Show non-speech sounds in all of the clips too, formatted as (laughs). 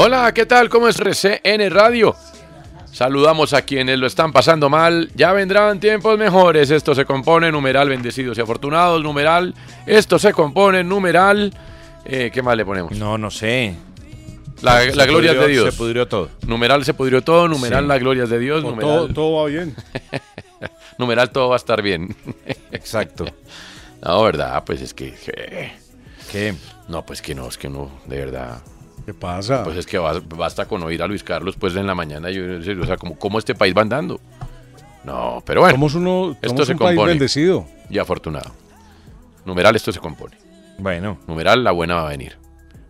Hola, ¿qué tal? ¿Cómo es RCN Radio? Saludamos a quienes lo están pasando mal. Ya vendrán tiempos mejores. Esto se compone numeral bendecidos y afortunados. Numeral. Esto se compone numeral. eh, ¿Qué más le ponemos? No, no sé. La, gloria pudrió- de Dios. Se pudrió todo. Numeral se pudrió todo. Numeral Sí. la gloria de Dios. Numeral, todo, todo va bien. (laughs) numeral todo va a estar bien. Exacto. (laughs) no, verdad, pues es que. que- ¿Qué? No, pues que no, es que no, de verdad. ¿Qué pasa? Pues es que bas- basta con oír a Luis Carlos pues en la mañana, yo, o sea, como cómo este país va andando. No, pero bueno. somos uno, esto somos se un país compone. bendecido. Y afortunado. Numeral, esto se compone. Bueno. Numeral, la buena va a venir.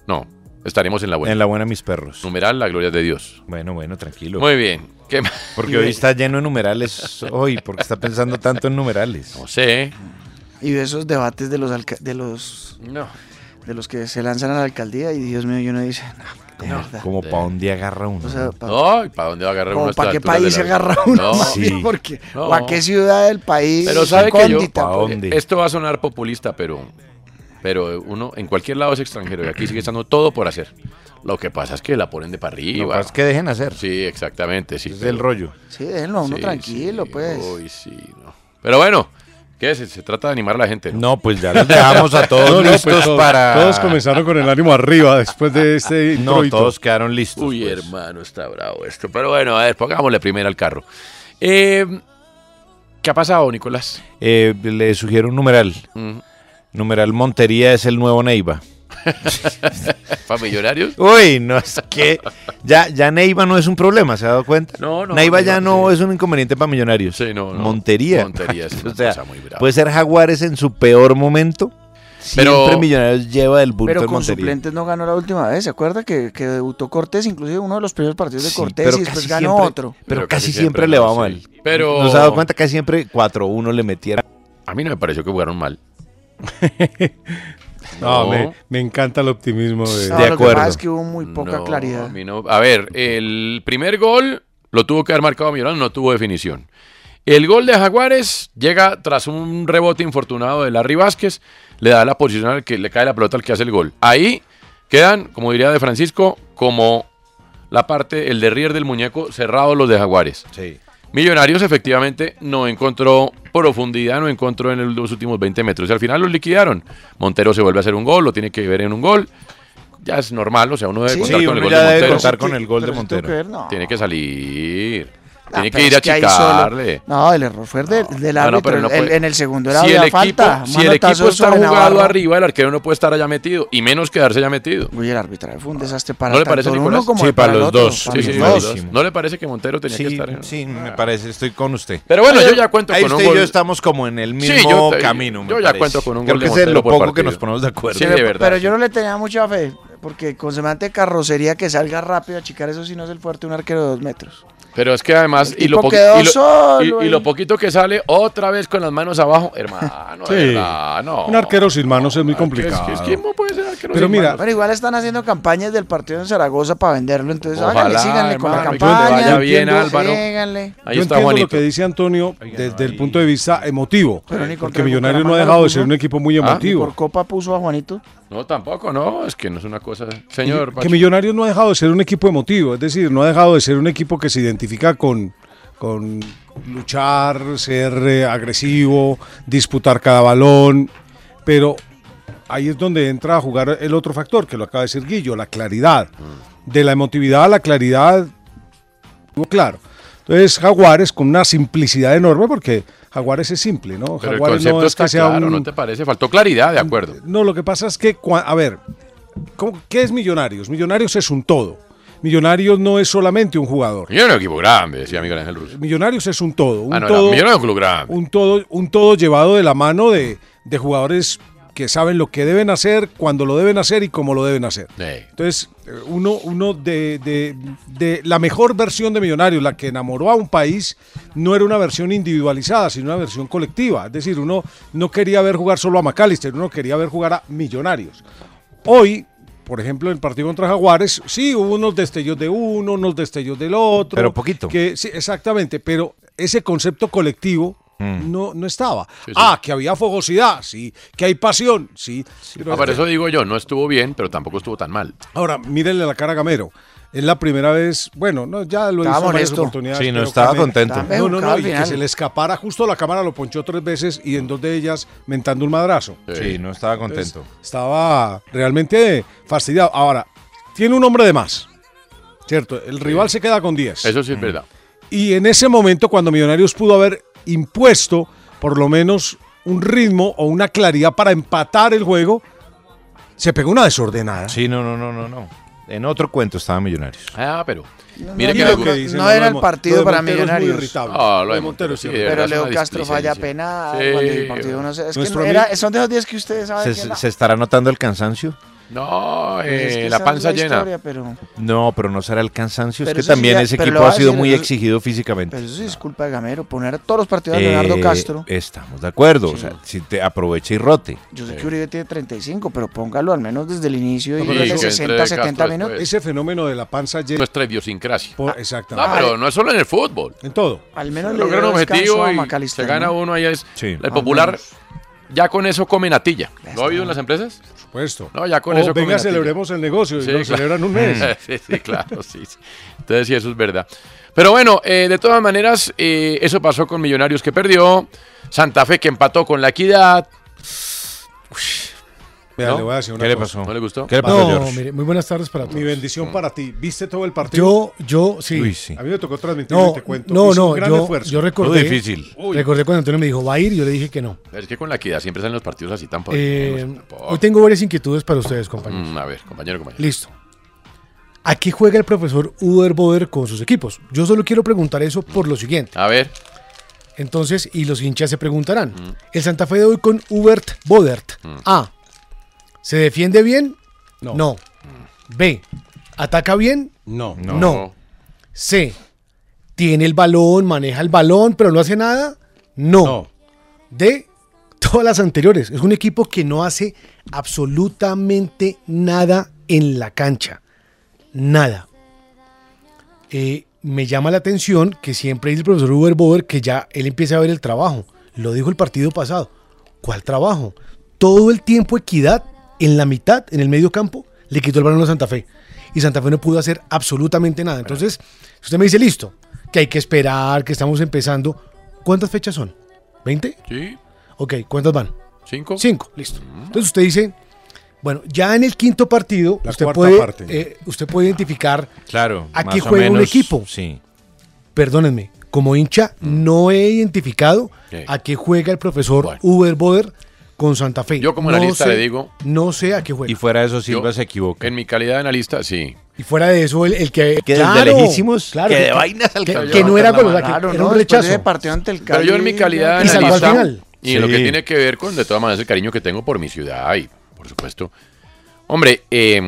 No, estaremos en la buena. En la buena mis perros. Numeral, la gloria de Dios. Bueno, bueno, tranquilo. Muy bien. ¿Qué más? Porque hoy (laughs) está lleno de numerales. Hoy, porque está pensando tanto en numerales. No sé. Y de esos debates de los de los No. De los que se lanzan a la alcaldía y Dios mío, y uno dice, no, de verdad. Como para dónde agarra uno. O sea, pa- No, ¿y para dónde va a agarrar como uno para qué país se agarra uno, No, (laughs) sí. (laughs) porque No. o a qué ciudad del país Pero sabe que yo, recóndita, ¿pa' pues. dónde? esto va a sonar populista, pero, pero uno en cualquier lado es extranjero y aquí sigue estando todo por hacer. Lo que pasa es que la ponen de para Lo arriba. que pasa es que dejen hacer. Sí, exactamente, sí. es pero- el rollo. Sí, déjenlo a uno Sí, tranquilo, sí, pues. Uy, sí, no. Pero bueno, ¿qué es? Se trata de animar a la gente, ¿no? No, pues ya los dejamos a (laughs) todos No, no, listos pues todos, para. todos comenzaron con el ánimo arriba después de este No, todos quedaron listos. Uy, pues. hermano, está bravo esto. Pero bueno, a ver, pongámosle primero al carro. Eh, ¿Qué ha pasado, Nicolás? Eh, le sugiero un numeral. Numeral Montería es el nuevo Neiva. (laughs) ¿Para millonarios? Uy, no es que ya, ya Neiva no es un problema, ¿se ha dado cuenta? No, no, Neiva ya no sí. es un inconveniente para millonarios. Sí, no, no. Montería. Montería es (laughs) una o sea, cosa muy brava. puede ser Jaguares en su peor momento. Pero- Siempre Millonarios lleva del bulto Pero de con Montería. suplentes no ganó la última vez, ¿se acuerda? Que, que debutó Cortés, inclusive uno de los primeros partidos de Sí, Cortés pero y después casi ganó siempre- otro. Pero, Pero casi, casi siempre, siempre le va sí. mal. Pero- ¿Nos ha dado cuenta? Casi siempre 4-1 le metiera. A mí no me pareció que jugaron mal. (laughs) No, No. me, me encanta el optimismo de... No, De lo que acuerdo. pasa es que hubo muy poca No, claridad. a mí no. A ver, el primer gol lo tuvo que haber marcado Millonarios, no tuvo definición. El gol de Jaguares llega tras un rebote infortunado de Larry Vázquez, le da la posición al que le cae la pelota al que hace el gol. Ahí quedan, como diría de Francisco, como la parte, el derrier del muñeco cerrado los de Jaguares. Sí. Millonarios efectivamente no encontró profundidad, no encontró en los últimos 20 metros. Y al final los liquidaron. Montero se vuelve a hacer un gol, lo tiene que ver en un gol. Ya es normal, o sea, uno debe Sí, contar sí, con el uno gol ya de debe Montero. contar con el gol de Montero. que ver, no. Tiene que salir. Ah, Tiene que ir a que achicarle. No, el error fue del, del No, no, árbitro. pero no El- puede- en el segundo era si el equipo, falta. si el equipo está jugado Navarro. arriba, el arquero no puede estar allá metido. Y menos quedarse allá metido. Uy, el arbitraje fue un desastre para ¿No le tanto parece, uno Nicolás? como Sí, para los dos. para Sí, los sí, dos. los dos. ¿No le parece que Montero tenía que estar en sí, me parece, estoy con usted. Pero bueno, yo ya cuento Ahí con un usted y gol. yo estamos como en el Sí, mismo yo camino. yo ya cuento con un Creo gol que de es lo poco que nos ponemos de acuerdo. Sí, de verdad. Pero yo no le tenía mucha fe, porque con semejante carrocería que salga rápido a chicar, eso sí no es el fuerte de un arquero de dos metros. Pero es que además, y lo, tipo poqui- quedó y, lo, solo y- y ahí. lo poquito que sale, otra vez con las manos abajo, hermano, Sí. de verdad, no. Un arquero sin manos es muy Es que- complicado. es que ¿cómo puede ser arquero Pero sin mira, manos? Pero igual están haciendo campañas del partido en Zaragoza para venderlo, entonces Ojalá, háganle, síganle con la campaña. vaya bien, entiendo, Álvaro. síganle. Ahí yo está entiendo Juanito. lo que dice Antonio desde el punto de vista emotivo. Porque Millonarios no ha dejado de ser un equipo muy Ah, emotivo. Por Copa puso a Juanito. No, tampoco, no, es que no es una cosa. Señor, que Pacho. Millonarios no ha dejado de ser un equipo emotivo, es decir, no ha dejado de ser un equipo que se identifica con, con luchar, ser eh, agresivo, disputar cada balón, pero ahí es donde entra a jugar el otro factor, que lo acaba de decir Guillo, la claridad. Mm. De la emotividad a la claridad, claro. Entonces Jaguares con una simplicidad enorme, porque Jaguares es simple, ¿no? Pero el Jaguares concepto no es está que sea claro, un- ¿no te parece? Faltó claridad, de acuerdo. no, lo que pasa es que, a ver, ¿cómo- ¿qué es Millonarios? Millonarios es un todo. Millonarios no es solamente un jugador. Millonarios es un equipo grande, decía Miguel Ángel Russo. Millonarios es un todo. Un Ah, no, todo, no, Millonarios es un club grande. un todo, un todo llevado de la mano de, de jugadores que saben lo que deben hacer, cuando lo deben hacer y cómo lo deben hacer. Sí. Entonces, eh, uno, uno de, de- de la mejor versión de Millonarios, la que enamoró a un país, no era una versión individualizada, sino una versión colectiva. Es decir, uno no quería ver jugar solo a McAllister, uno quería ver jugar a Millonarios. Hoy, por ejemplo, en el partido contra Jaguares, sí hubo unos destellos de uno, unos destellos del otro. Pero poquito. Que, sí, exactamente, pero ese concepto colectivo Mm. no, no estaba. Sí, sí. Ah, que había fogosidad, sí, que hay pasión, sí. Pero Ah, por eso digo yo, no estuvo bien, pero tampoco estuvo tan mal. Ahora, mírenle la cara a Gamero. Es la primera vez, bueno, no, ya lo Estaba hizo en varias oportunidades. Sí, no pero estaba contento. No, no, no, y que se le escapara justo la cámara, lo ponchó tres veces y en dos de ellas mentando un madrazo. Sí, no estaba contento. Estaba realmente fastidiado. Ahora, tiene un hombre de más, ¿cierto? El rival se queda con 10. Eso sí es verdad. Y en ese momento, cuando Millonarios pudo haber impuesto por lo menos un ritmo o una claridad para empatar el juego, se pegó una desordenada. Sí, no, no, no, no, no. En otro cuento estaba Millonarios. Ah, pero. No, Mire no, que no, no, gusta. dice, no lo era el partido para Millonarios. Ah, lo de Montero, sí, Pero Leo Castro falla displicencia. pena Sí. cuando el partido no sé. Es que era- son de esos días que ustedes saben ¿Se, que no. se estará notando el cansancio? No, Pues es eh, que la panza llena. historia, pero, No, pero no será el cansancio. Pero es que sí también ese equipo ha a sido decir, muy eso- exigido físicamente. pero eso sí es culpa de Gamero. Poner todos los partidos de Leonardo Eh, Castro. Estamos de acuerdo. O sea, si te aprovecha y rote. Yo sé que Uribe tiene 35, pero póngalo al menos desde el inicio y eso que 60, entre 70 Castro minutos. después. Ese fenómeno de la panza llena. Nuestra idiosincrasia. por- No, exactamente. pero no es solo en el fútbol. En todo. Al menos le un objetivo a y se gana ¿no? uno ahí es Sí. el popular ya con eso come natilla ¿lo ha oído en las empresas? Supuesto. No, ya con O eso venga, celebremos el negocio y Sí, lo claro. celebran un mes. (laughs) sí, sí, claro, sí, sí. Entonces sí, eso es verdad. Pero bueno, eh, de todas maneras, eh, eso pasó con Millonarios que perdió, Santa Fe que empató con la Equidad. Vea, ¿No? le voy a decir una ¿Qué le pasó? ¿No le gustó? ¿Qué le pasó, No, George? mire, muy buenas tardes para todos. Mi bendición para ti. ¿Viste todo el partido? Yo, yo, sí. Uy, sí. A mí me tocó transmitirlo No, y te cuento. no, Hice un no, gran yo, esfuerzo. yo recordé, difícil. Uy. recordé cuando Antonio me dijo, va a ir, yo le dije que no. Es que con la Equidad siempre salen los partidos así tan Eh, hoy tengo varias inquietudes para ustedes, compañeros. Mm, a ver, compañero, compañero. Listo. ¿A qué juega el profesor Uber Boder con sus equipos? Yo solo quiero preguntar eso por lo siguiente. A ver, Entonces, y los hinchas se preguntarán, ¿el Santa Fe de hoy con Hubert Bodert? A. ¿Se defiende bien? No. B. ¿Ataca bien? No. No. C. ¿Tiene el balón, maneja el balón, pero no hace nada? No. No. D. Todas las anteriores. Es un equipo que no hace absolutamente nada en la cancha. Nada. Eh, me llama la atención que siempre dice el profesor Uber Boder que ya él empieza a ver el trabajo. Lo dijo el partido pasado. ¿Cuál trabajo? Todo el tiempo Equidad, en la mitad, en el medio campo, le quitó el balón a Santa Fe. Y Santa Fe no pudo hacer absolutamente nada. Entonces, si usted me dice, listo, que hay que esperar, que estamos empezando, ¿cuántas fechas son? ¿20? Sí. Ok, ¿cuántas van? ¿Cinco? Cinco, listo. Entonces usted dice, bueno, ya en el quinto partido, La usted puede, parte. eh, usted puede identificar Claro. a qué juega un equipo. Sí. Perdónenme, como hincha no he identificado a qué juega el profesor Uber Boder con Santa Fe. Yo como No analista sé- le digo- No sé a qué juega. Y fuera de eso, Silva Yo- se equivoca. En mi calidad de analista, sí. Y fuera de eso, el, el que. Que desde lejísimos, que de vainas que, alcanzó que a no era mano. que Claro, era ¿no? un rechazo. partido ante el Pero yo en mi Cali, calidad de al analista final. y en lo que tiene que ver con, de todas maneras, el cariño que tengo por mi ciudad y, por supuesto. Hombre, eh,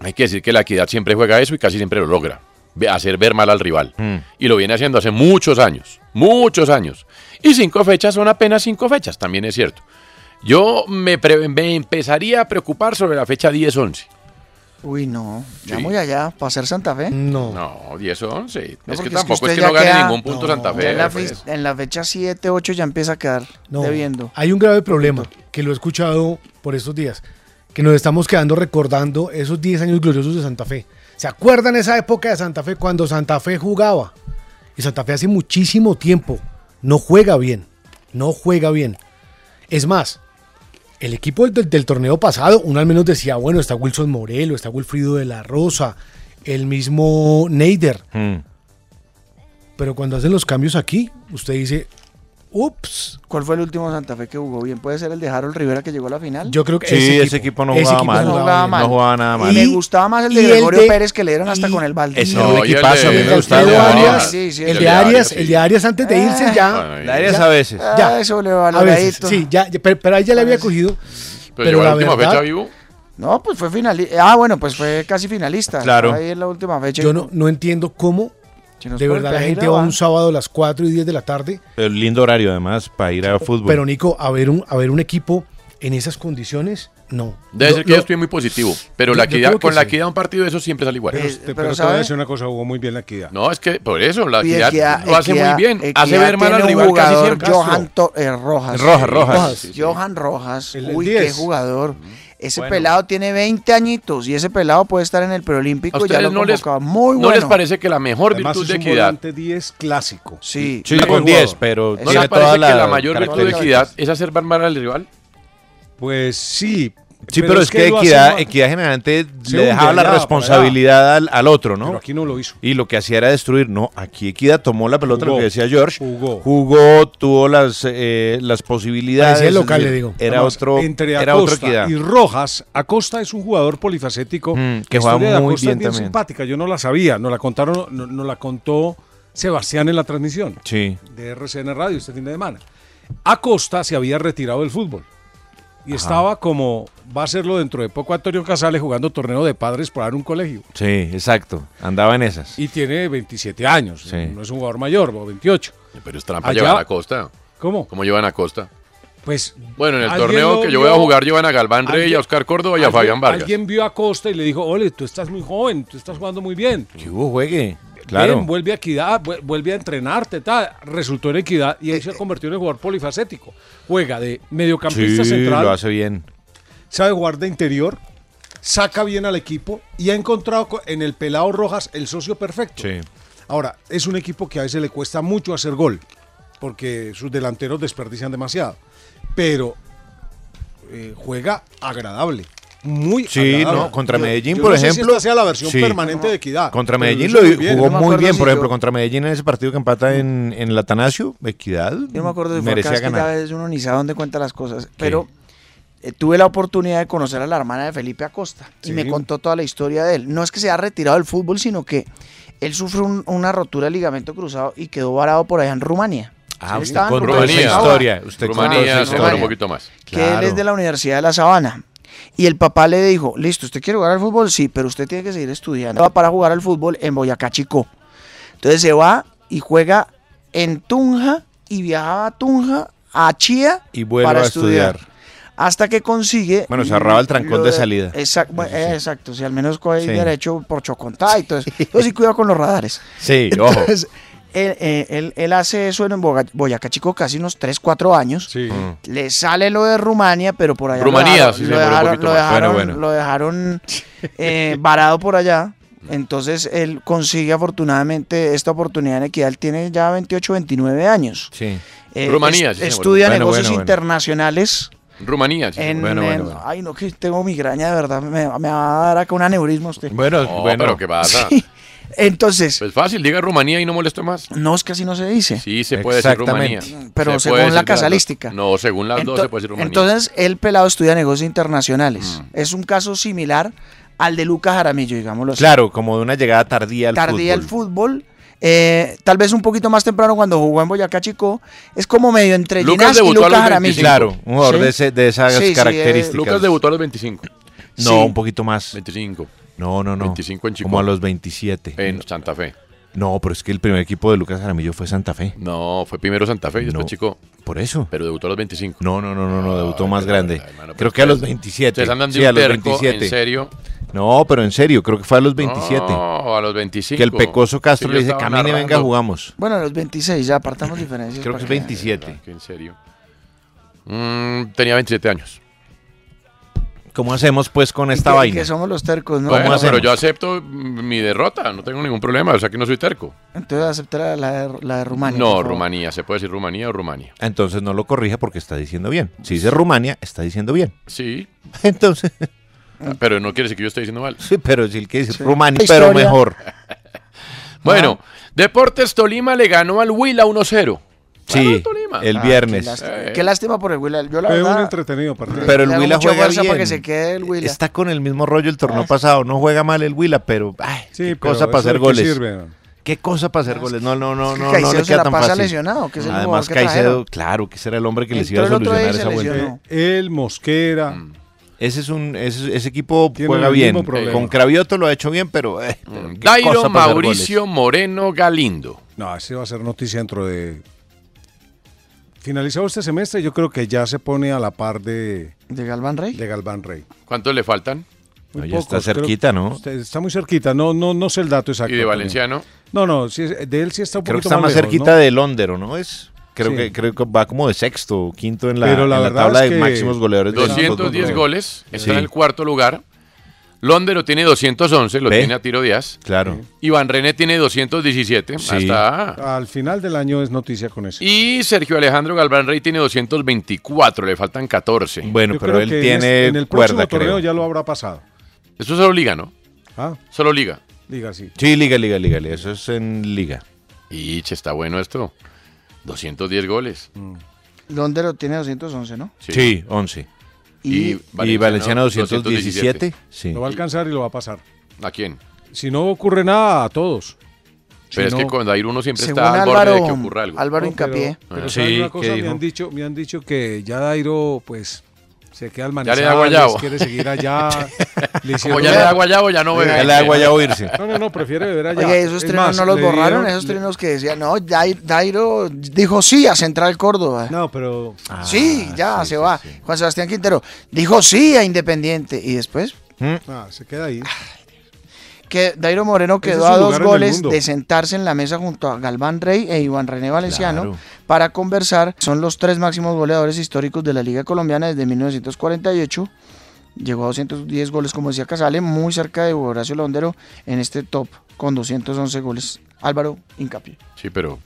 hay que decir que la equidad siempre juega eso y casi siempre lo logra. Hacer ver mal al rival. Mm. Y lo viene haciendo hace muchos años. Muchos años. Y cinco fechas son apenas cinco fechas, también es cierto. Yo me, pre- me empezaría a preocupar sobre la fecha 10-11. Uy, no. Ya Sí. muy allá, para ser Santa Fe. No. No, 10-11. No, es que tampoco es que ya no gane queda- ningún punto Santa Fe. en, la pues. fe- en la fecha 7, 8 ya empieza a quedar No, debiendo. Hay un grave problema que lo he escuchado por estos días, que nos estamos quedando recordando esos 10 años gloriosos de Santa Fe. ¿Se acuerdan esa época de Santa Fe cuando Santa Fe jugaba? Y Santa Fe hace muchísimo tiempo no juega bien, no juega bien. Es más, el equipo del, del torneo pasado, uno al menos decía, bueno, está Wilson Morelo, está Wilfrido de la Rosa, el mismo Neider. Mm. Pero cuando hacen los cambios aquí, usted dice, ups, ¿Cuál fue el último Santa Fe que jugó bien? ¿Puede ser el de Harold Rivera que llegó a la final? yo creo que Sí, ese equipo no jugaba mal. no jugaba mal. No jugaba nada mal. Y me gustaba más el de Gregorio de- Pérez que le dieron hasta con el balde. Ese No, era un y el equipazo, a mí de- me el gustaba. Alfredo Arias, Arias, sí, sí, el de de Arias, el de Arias antes de irse ya. Bueno, La Arias Ya. a veces. Ah, Ya. eso A veces, sí, ya, ya, pero, pero ahí ya le había cogido. Pero, Pero llegó a la la última verdad- fecha vivo. No, pues fue finalista. Ah, bueno, pues fue casi finalista. Claro. Ahí en la última fecha. Yo no, no entiendo cómo De verdad la gente va un sábado a las 4 y 10 de la tarde. El lindo horario, además, para ir a fútbol. Pero Nico, a ver un, a ver un equipo en esas condiciones, no. Debe Lo- ser que lo- yo estoy muy positivo. Pero yo- la equidad, con la sí. equidad un partido de eso siempre sale igual. Eh, Pero, te- pero pero te voy a decir una cosa, jugó muy bien la equidad. No, es que por eso, la equidad, Equidad- lo hace Equidad- muy bien. hace ver mal al rival casi jugador, siempre. Johan To- eh, Rojas. Rojas, Rojas. Rojas. Sí, sí, sí. Johan Rojas. El- el Uy, 10. qué jugador. Ese Bueno. pelado tiene 20 añitos y ese pelado puede estar en el ¿A preolímpico. Ya lo no les. Muy no bueno. les parece que la mejor Además virtud es de un equidad volante 10 clásico. Sí. Sí, Muy con buen 10, jugador. pero ¿No les toda parece la que la mayor virtud de equidad es hacer mal al rival? Pues sí. Sí, pero, es que, hace equidad, generalmente le dejaba la responsabilidad al, al otro, ¿no? Pero aquí no lo hizo. Y lo que hacía era destruir. No, aquí Equidad tomó la pelota, lo que decía George. jugó. Jugó, tuvo las, eh, las posibilidades. Parecía local, le digo. Era Además, otro, entre era otro Equidad. y Rojas, Acosta es un jugador polifacético. Mm, que juega historia de muy Acosta bien es bien también. simpática. Yo no la sabía. Nos la contaron, no- nos la contó Sebastián en la transmisión Sí. de RCN Radio este fin de semana. Acosta se había retirado del fútbol y estaba como va a serlo dentro de poco Antonio Casale jugando torneo de padres para dar un colegio. Sí, exacto. Andaba en esas. Y tiene 27 años. Sí. No es un jugador mayor, o 28. Pero es trampa Allá- llevar a Costa. ¿Cómo? ¿Cómo llevan a Costa? Pues Bueno, en el ¿Alguien torneo que yo voy a jugar llevan a Galván Rey, ¿Alguien- a Oscar Córdoba y a Fabián Vargas. Alguien vio a Costa y le dijo, ole, tú estás muy joven, tú estás jugando muy bien. Que hubo juegue. Claro. Ven, vuelve a equidad, vu- vuelve a entrenarte, tal. Resultó en equidad y ahí se convirtió en el jugador polifacético. Juega de mediocampista Sí, central, lo hace bien. Sabe jugar de interior, saca bien al equipo y ha encontrado co- en el pelado Rojas el socio perfecto. Sí. Ahora, es un equipo que a veces le cuesta mucho hacer gol, porque sus delanteros desperdician demasiado. Pero eh, juega agradable. Muy Sí, agradable. no, contra Medellín, yo por no sé si ejemplo. esta sea la versión sí. permanente de equidad. Contra Medellín lo muy bien. jugó no muy bien, si por ejemplo, yo- contra Medellín en ese partido que empata en, en el Atanasio, Equidad. Yo no me acuerdo si fue acá, merecía es que ya ganar. a veces uno ni sabe dónde cuenta las cosas. Pero eh, tuve la oportunidad de conocer a la hermana de Felipe Acosta y me contó toda la historia de él. No es que se haya retirado del fútbol, sino que él sufrió un- una rotura de ligamento cruzado y quedó varado por allá en Rumania. Ah, esa Rumanía. historia. Usted Rumanía se un poquito más. que él es de la Universidad de La Sabana. Y el papá le dijo, listo, ¿usted quiere jugar al fútbol? Sí, pero usted tiene que seguir estudiando. Va para jugar al fútbol en Boyacá Chico. Entonces se va y juega en Tunja y viajaba a Tunja, a Chía, Y vuelve para a estudiar. estudiar. Hasta que consigue... Bueno, se ahorraba el trancón de salida. Bueno, eh, exacto, si al menos coge Sí. derecho por chocontá y todo eso. Yo sí cuidado con los radares. Sí, ojo. Entonces, él, eh, él- él hace eso en Boyacá Chico casi unos 3, 4 años. Mm. Le sale lo de Rumania, pero por allá Rumanía, lo sí, dejaron, lo un dejaron, poquito lo más. dejaron- Bueno, bueno. lo dejaron, eh, varado por allá. Entonces él consigue afortunadamente esta oportunidad en Equidad. Él tiene ya 28, 29 años. Sí. Eh, Rumanía, est- sí, estudia Bueno, negocios bueno, bueno. internacionales. Rumanía. sí, En, Bueno, bueno, en- bueno. Ay, no, que tengo migraña, de verdad. Me, me va a dar acá un aneurisma usted. Bueno, No, bueno. pero ¿qué pasa? (laughs) Sí. Entonces, Pues fácil, diga Rumanía y no moleste más. no es que así no se dice. Sí, se puede decir Rumanía. Pero Se según la casalística. No, según las dos se puede decir Rumanía. Entonces, el pelado estudia negocios internacionales. Mm. Es un caso similar al de Lucas Jaramillo, digámoslo así. Claro, como de una llegada tardía al Tardía el fútbol. fútbol. Eh, tal vez un poquito más temprano cuando jugó en Boyacá Chico. Es como medio entre Lucas Ginás y debutó a Lucas los Jaramillo. 25. Claro, un jugador Sí. de, ese- de esas Sí, sí, eh, características. Lucas debutó a los 25. No, Sí. un poquito más. 25. No, no, no. 25 en Chico. Como a los 27. En Santa Fe. No, pero es que el primer equipo de Lucas Jaramillo fue Santa Fe. No, fue primero Santa Fe y después No. Chico. Por eso. Pero debutó a los 25. No, no, no, no, no, debutó Ay, más grande. hermano, creo que a los ustedes- 27. Ustedes andan de sí, un a los terco, 27. ¿En serio? No, pero en serio, creo que fue a los 27. No, a los 25. que el pecoso Castro Sí, le dice, camine, venga, jugamos. Bueno, a los 26, ya apartamos diferencias. Creo que es 27. Que ¿En serio? Mm, tenía 27 años. ¿Cómo hacemos pues con esta que- vaina? Que somos los tercos, ¿no? Bueno, pero yo acepto mi derrota, no tengo ningún problema, o sea que no soy terco. Entonces aceptar la de, la de Rumania. no. Rumanía, se puede decir Rumanía o Rumania. Entonces no lo corrija porque está diciendo bien. Si dice Rumania, está diciendo bien. Sí, (laughs) Entonces, pero no quiere decir que yo esté diciendo mal. sí, pero si el que dice Sí. Rumania, La pero mejor. (laughs) Bueno, Deportes Tolima le ganó al Huila 1-0. Sí, Tolima. el Ah, viernes. Qué lástima, Eh. qué lástima por el Huila. Yo la Fue un verdad, entretenido partido. Pero el Huila juega bien. para que se quede el Huila. Está con el mismo rollo el torneo Ah. pasado. No juega mal el Huila, pero ay, Sí, qué pero cosa para hacer goles. sirve, ¿no? Qué cosa para hacer goles. No, no, no, Es que no, no le se queda la tan pasa fácil. lesionado, que es el Además, que Caicedo, trajeron. claro, que ese era el hombre que les iba a solucionar esa vuelta. Eh, El Mosquera. Mm. Ese es un, ese, ese equipo Tiene juega bien. problema. Con Cravioto lo ha hecho bien, pero, eh, pero qué Dairo Mauricio Moreno Galindo. No, ese va a ser noticia dentro de. Finalizado este semestre, yo creo que ya se pone a la par de, ¿De Galván Rey? de Galván Rey. ¿Cuántos le faltan? Muy No, ya está pocos, cerquita, ¿no? Está, muy cerquita, no, no, no sé el dato exacto. ¿Y de. Valenciano? No, no, sí, es- de él sí está un Creo que poquito está más lejos, cerquita ¿no? de Londero, ¿no? Es, creo, Sí. que, creo que va como de sexto o quinto en la, Pero la en la tabla es de máximos goleadores del fútbol 210 colombiano. goles, está Sí. en el cuarto lugar. Londero tiene 211, lo ¿Ve? tiene a tiro Díaz. Claro. Iván René tiene 217, Sí. hasta Al final del año es noticia con eso. Y Sergio Alejandro Galván Rey tiene 224, le faltan 14. Bueno, Yo pero él tiene en el próximo cuerda, torneo creo. ya lo habrá pasado. Eso es solo liga, ¿no? Ah, Solo liga. diga así. Sí, liga, liga, liga, liga. Eso es en liga. Y che, está bueno esto. 210 goles. Londero tiene 211, ¿no? Sí, 11. Y, Y Valenciano 217. Sí. Lo va a alcanzar y lo va a pasar. ¿A quién? Si no ocurre nada, a todos. Pero Si es que con Dairo uno siempre está al borde de que ocurra algo. Álvaro No, Hincapié. Pero, Ah. ¿saben Sí, una ¿qué cosa? Me han, dicho, me han dicho que ya Dairo, pues, se queda al Ya le da Manizales, guayabo. quiere seguir allá. (laughs) le Como ya le da guayabo, ya no bebe. Ya le da guayabo irse. No, no, no, prefiere beber allá. Oye, esos Es trinos más, no los borraron, dieron- esos trinos que decían, no, Dai- Dairo dijo sí a Central Córdoba. No, pero sí, ya, Ah, sí, se sí, va. sí. Juan Sebastián Quintero dijo sí a Independiente. Y después, ah, se queda ahí. Que Dairo Moreno quedó a dos goles de sentarse en la mesa junto a Galván Rey e Iván René Valenciano Claro. para conversar. Son los tres máximos goleadores históricos de la Liga Colombiana desde 1948. Llegó a 210 goles, como decía Casale, muy cerca de Horacio Londero en este top con 211 goles. Álvaro Hincapié. Sí, pero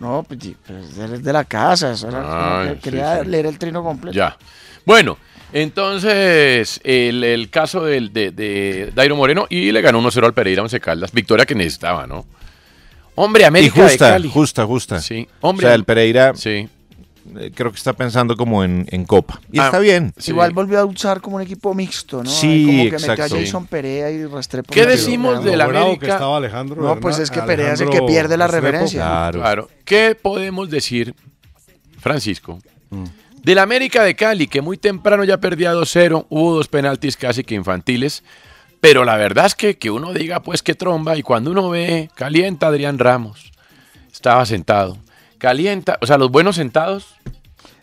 No, pues, pues, él es de la casa. Ay, quería sí, sí. leer el trino completo. ya. Bueno, entonces el, el caso del, de, de Dairo Moreno y le ganó 1-0 al Pereira Once Caldas. Victoria que necesitaba, ¿no? Hombre, Y América de justa, Cali. justa, justa. Sí, O hombre. sea, el Pereira Sí. eh, creo que está pensando como en, en Copa. Y Ah, está bien. sí. Igual volvió a usar como un equipo mixto, ¿no? Sí, como que exacto. metió a Jason Perea y Restrepo. ¿Qué decimos del América? que estaba Alejandro No, pues es que Perea es el que Alejandro pierde la Restrepo. reverencia. Claro. Claro. ¿Qué podemos decir, Francisco, Mm. Del América de Cali, que muy temprano ya perdía 2-0, hubo dos penaltis casi que infantiles, pero la verdad es que, que uno diga, pues, qué tromba, y cuando uno ve, calienta Adrián Ramos, estaba sentado, calienta, o sea, los buenos sentados,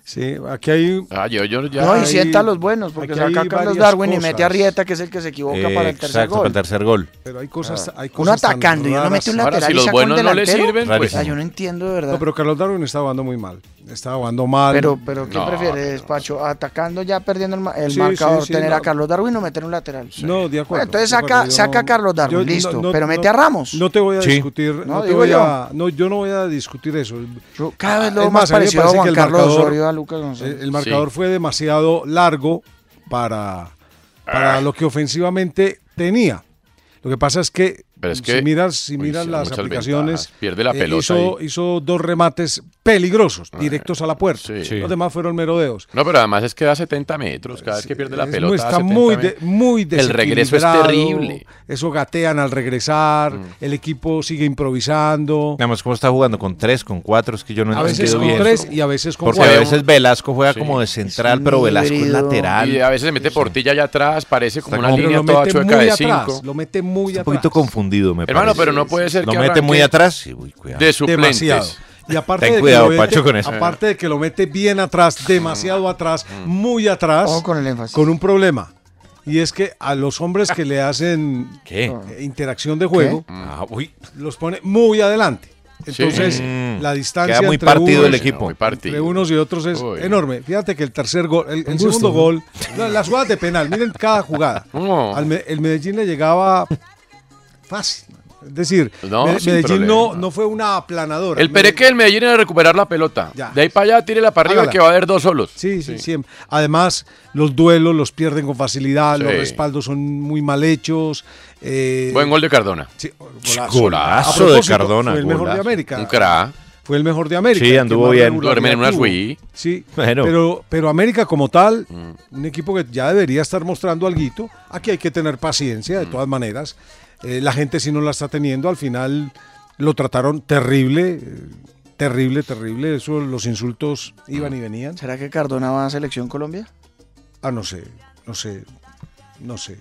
Sí, aquí hay. Ah, yo, yo ya. No, y hay- sienta a los buenos, porque saca a hay Carlos Darwin y mete a Rieta, que es el que se equivoca para el tercer Exacto, gol. para el tercer gol. Pero hay cosas, hay Uno cosas tan atacando y uno mete un lateral si y los saca un buenos no le sirven, pues- O sea, yo no entiendo de verdad. No, pero Carlos Darwin estaba jugando muy mal. Estaba jugando mal. Pero, pero ¿qué No, prefieres, Pacho? ¿Atacando ya perdiendo el, ma- el Sí, marcador, sí, sí, tener no. a Carlos Darwin o meter un lateral? No, de acuerdo. Bueno, entonces de saca, acuerdo, saca a Carlos Darwin, yo listo. no- no- pero mete a Ramos. No te voy a Sí. discutir. No, No, te digo voy yo. a, no, yo no voy a discutir eso. Yo cada vez lo Es más más, parecido a parece Juan que el Carlos marcador- Osorio a Lucas González. El, el marcador fue demasiado largo para, para lo que ofensivamente tenía. Lo que pasa es que, Pero es si miras, si miras las aplicaciones, ventajas. Pierde la eh, pelota hizo, hizo dos remates peligrosos, directos a la puerta. Sí. Los demás fueron merodeos. No, pero además es que da 70 metros cada vez que pierde la Es pelota. da está 70 muy, de- muy El regreso es terrible. Eso gatean al regresar, Mm. el equipo sigue improvisando. Además, ¿cómo está jugando? ¿Con tres, con cuatro? Es que yo no he A veces entendido con bien. tres y a veces con Porque cuatro. a veces Velasco juega Sí. como de central, un pero Velasco es lateral. Y a veces se mete Portilla allá atrás, parece como Está una línea lo toda chueca de atrás, 5. lo mete muy un atrás. poquito confundido, me Hermano, parece. pero no puede ser ¿Lo que mete muy atrás? Sí, uy, cuidado. de suplentes. demasiado. Y aparte Ten de que cuidado, lo mete- Pacho, con eso. Aparte de que lo mete bien atrás, demasiado atrás, muy atrás, Ojo con el énfasis. con un problema. Y es que a los hombres que le hacen ¿Qué? eh, interacción de juego, Ah, uy. los pone muy adelante. Entonces, Mm. la distancia Queda muy entre partido unos- el equipo. Entre unos y otros es Uy. enorme. Fíjate que el tercer gol, el, el segundo gol, la- las jugadas de penal, miren cada jugada. (laughs) No. Al el Medellín le llegaba fácil. Es decir, No, Medellín no, no fue una aplanadora. El Pereque del Medellín era recuperar la pelota. Ya. De ahí para allá, tírela para arriba Hágala. que va a haber dos solos. Sí, sí, siempre. Además, los duelos los pierden con facilidad, los Sí. respaldos son muy mal hechos. eh, Buen gol de Cardona. sí, golazo. De Cardona, Fue el mejor de. América. Un cra. Fue el mejor de América. Sí, anduvo bien. en tuvo. Wii. Sí, Bueno. pero, pero América como tal, un equipo que ya debería estar mostrando algo. Aquí hay que tener paciencia, de todas maneras. Eh, la gente si no la está teniendo, al final lo trataron terrible, eh, terrible, terrible. Eso, los insultos iban y venían. ¿Será que Cardona va a Selección Colombia? Ah, no sé, no sé, no sé.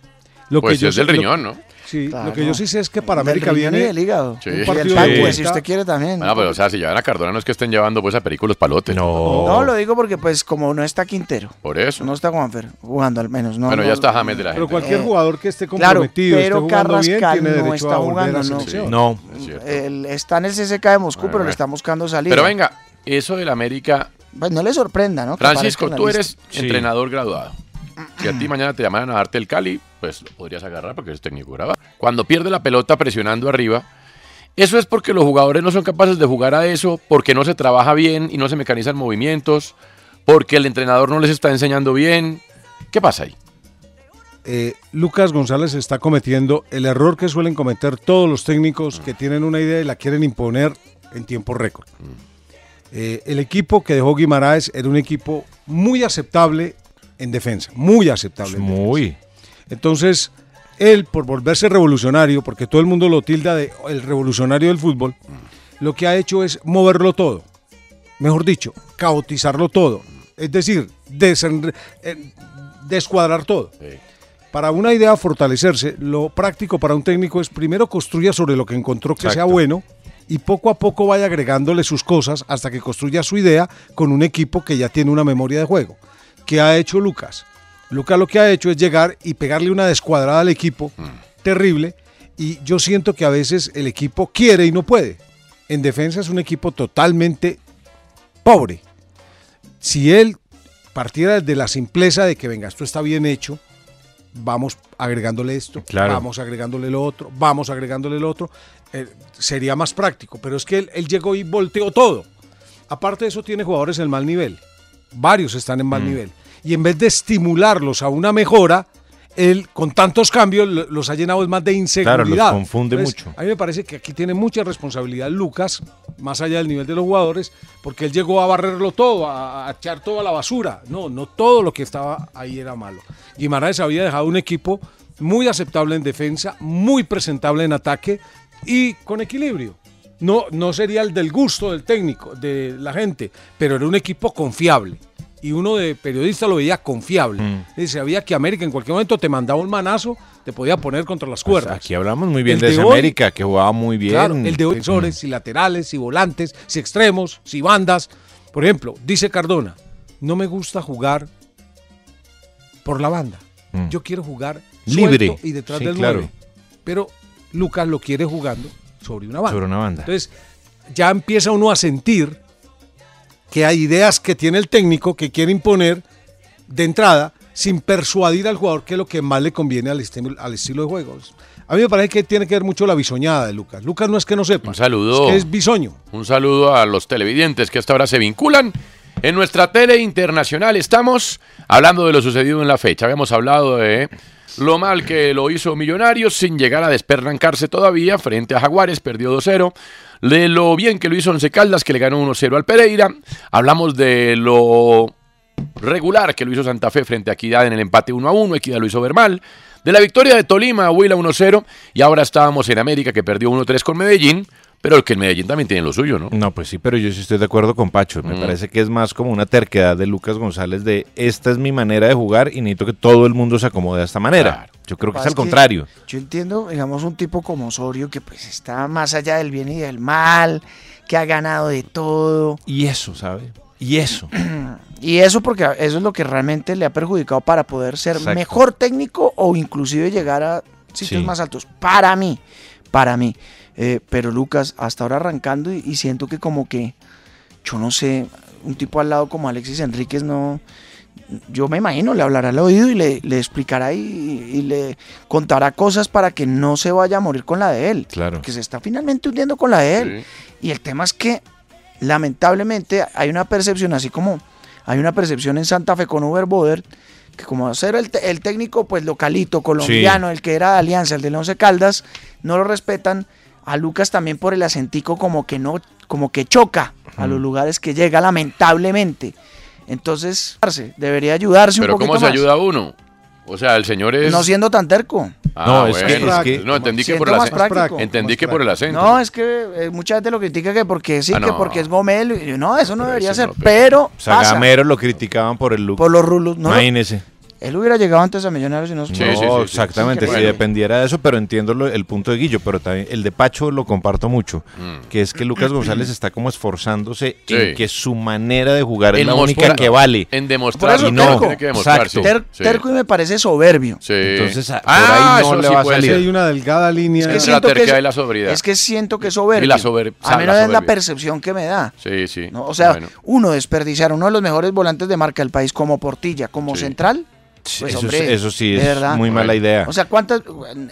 Lo Pues yo es del lo- riñón, ¿no? Sí, lo Claro. que yo sí sé es que para Del América riñón y viene del hígado. Sí. Y el si usted quiere también. Bueno, pero o sea, si llevan a Cardona no es que estén llevando pues a Perico los palotes. No. No, lo digo porque pues como no está Quintero, Por eso. no está Juanfer jugando al menos. No, bueno, no- ya está James de la Pero gente. cualquier Eh, jugador que esté claro, comprometido, pero esté jugando bien, Carrascal tiene no está a jugando, a no. No. Es cierto. Él está en el CSK de Moscú, pero le están buscando salir. Pero venga, eso del América. Pues no le sorprenda, ¿no? Francisco, tú eres entrenador graduado. Si a ti mañana te llamaran a darte el Cali, pues lo podrías agarrar porque eres técnico graduado. Cuando pierde la pelota presionando arriba, eso es porque los jugadores no son capaces de jugar a eso, porque no se trabaja bien y no se mecanizan movimientos, porque el entrenador no les está enseñando bien. ¿Qué pasa ahí? eh, Lucas González está cometiendo el error que suelen cometer todos los técnicos que tienen una idea y la quieren imponer en tiempo récord. Eh, el equipo que dejó Guimaraes era un equipo muy aceptable en defensa, muy aceptable. en defensa. Entonces, él, por volverse revolucionario, porque todo el mundo lo tilda de el revolucionario del fútbol, lo que ha hecho es moverlo todo. Mejor dicho, caotizarlo todo. Es decir, eh, descuadrar todo. Para una idea fortalecerse, lo práctico para un técnico es primero construya sobre lo que encontró que sea bueno y poco a poco vaya agregándole sus cosas hasta que construya su idea con un equipo que ya tiene una memoria de juego. ¿Qué ha hecho Lucas? Lucas lo que ha hecho es llegar y pegarle una descuadrada al equipo terrible y yo siento que a veces el equipo quiere y no puede. En defensa es un equipo totalmente pobre. Si él partiera de la simpleza de que venga, esto está bien hecho, vamos agregándole esto, Claro. vamos agregándole lo otro, vamos agregándole lo otro, eh, sería más práctico. Pero es que él, él llegó y volteó todo. Aparte de eso, tiene jugadores en mal nivel. Varios están en Mm. mal nivel. Y en vez de estimularlos a una mejora, él con tantos cambios lo- los ha llenado más de inseguridad. Claro, los confunde Entonces, mucho. A mí me parece que aquí tiene mucha responsabilidad Lucas, más allá del nivel de los jugadores, porque él llegó a barrerlo todo, a, a echar todo a la basura. No, no todo lo que estaba ahí era malo. Guimaraes había dejado un equipo muy aceptable en defensa, muy presentable en ataque y con equilibrio. No, no sería el del gusto del técnico, de la gente, pero era un equipo confiable. Y uno de periodista lo veía confiable. Mm. Y sabía que América en cualquier momento te mandaba un manazo, te podía poner contra las Pues cuerdas. aquí hablamos muy bien El de, ese hoy- América, que jugaba muy bien. Claro, el de defensores, y laterales, y volantes, si extremos, si bandas. Por ejemplo, dice Cardona, no me gusta jugar por la banda. Mm. Yo quiero jugar Libre. y detrás Sí, del claro. 9. Pero Lucas lo quiere jugando sobre una banda. Sobre una banda. Entonces, ya empieza uno a sentir que hay ideas que tiene el técnico que quiere imponer de entrada sin persuadir al jugador que es lo que más le conviene al, estilo- al estilo de juego. A mí me parece que tiene que ver mucho la bisoñada de Lucas. Lucas no es que no sepa. Un saludo. Es que es bisoño. Un saludo a los televidentes que hasta ahora se vinculan. En nuestra tele internacional estamos hablando de lo sucedido en la fecha. Habíamos hablado de lo mal que lo hizo Millonarios sin llegar a desperrancarse todavía frente a Jaguares, perdió 2-0. De lo bien que lo hizo Once Caldas, que le ganó 1-0 al Pereira. Hablamos de lo regular que lo hizo Santa Fe frente a Equidad en el empate 1-1. Equidad lo hizo ver mal. De la victoria de Tolima, Huila 1-0. Y ahora estábamos en América, que perdió 1-3 con Medellín. Pero que el Medellín también tiene lo suyo, ¿no? No, pues sí, pero yo sí estoy de acuerdo con Pacho. Me Mm. parece que es más como una terquedad de Lucas González de esta es mi manera de jugar y necesito que todo el mundo se acomode de esta manera. Yo creo que es al contrario. Yo entiendo, digamos, un tipo como Osorio que pues está más allá del bien y del mal, que ha ganado de todo. Y eso, ¿sabe? Y eso. (clears throat) Y eso porque eso es lo que realmente le ha perjudicado para poder ser Exacto. mejor técnico o inclusive llegar a sitios Sí. más altos. Para mí, para mí. Eh, pero Lucas, hasta ahora arrancando y, y siento que como que, yo no sé, un tipo al lado como Alexis Enríquez no... Yo me imagino, le hablará al oído y le, le explicará y, y le contará cosas para que no se vaya a morir con la de él. Claro. Que se está finalmente hundiendo con la de él. Y el tema es que, lamentablemente, hay una percepción, así como hay una percepción en Santa Fe con Uber Boder, que como ser el, el técnico pues localito, colombiano, el que era de Alianza, el de Once Caldas, no lo respetan. A Lucas también por el acentico como que no, como que choca a los lugares que llega, lamentablemente. Entonces, parce, debería ayudarse Pero un poquito ¿cómo se más. ayuda uno? O sea, el señor es... No siendo tan terco. Ah, No, es que- bueno. es que- No, entendí que por el acento. práctico. Entendí que por el acento. No, es que eh, mucha gente lo critica que porque sí, Ah, que porque es gomelo. y yo, No, eso no debería ser. no, pero O sea, pasa. Gamero lo criticaban por el look. Por los rulos. No, Imagínese. Él hubiera llegado antes a Millonarios y no Sí, sí, sí, sí. exactamente, si dependiera de eso, pero entiendo lo- el punto de Guillo, pero también el de Pacho lo comparto mucho, Mm. que es que Lucas González está como esforzándose Sí. en que su manera de jugar es En la única que vale. En demostrar eso Y no, tiene que exacto. Ter- sí. Terco y me parece soberbio. Sí. Entonces, a- por ah, ahí no eso le sí va a puede salir. Hay una delgada línea. Es que siento la terquedad es- y la sobriedad. Es que siento que es soberbio. Y la sober- a no es la percepción que me da. Sí, sí. ¿no? O sea, Bueno. uno desperdiciar uno de los mejores volantes de marca del país como Portilla, como Sí. central. Pues, eso, hombre, es- eso sí es verdad. muy mala idea. O sea, cuántas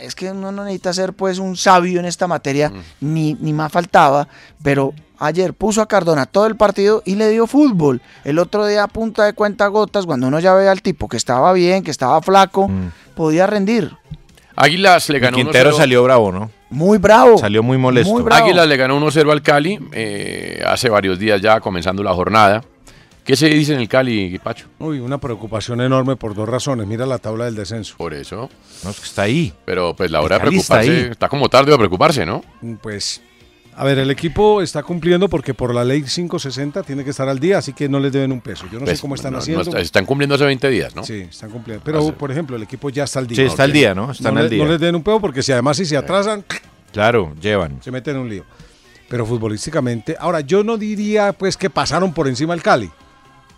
es que uno no necesita ser pues un sabio en esta materia, Mm. ni, ni más faltaba, pero ayer puso a Cardona todo el partido y le dio fútbol. El otro día a punta de cuenta gotas, cuando uno ya ve al tipo que estaba bien, que estaba flaco, Mm. podía rendir. Águilas le Y ganó Quintero 1-0. salió bravo, ¿no? Muy bravo. Salió muy molesto. Muy bravo. Águilas le ganó 1-0 al Cali eh, hace varios días ya comenzando la jornada. ¿Qué se dice en el Cali, Pacho? Uy, una preocupación enorme por dos razones. Mira la tabla del descenso. Por eso. No, es que está ahí. Pero pues la hora de está preocuparse ahí. está, como tarde de preocuparse, ¿no? Pues, a ver, el equipo está cumpliendo porque por la ley 560 tiene que estar al día, así que no les deben un peso. Yo no Pues, sé cómo están no- no haciendo. está- están cumpliendo hace 20 días, ¿no? Sí, están cumpliendo. Pero, Hace- por ejemplo, el equipo ya está al día. Sí, está al día, ¿no? Están no al le- día. No les den un peso porque si además si se atrasan, Claro, llevan. se meten en un lío. Pero futbolísticamente, ahora yo no diría pues que pasaron por encima al Cali,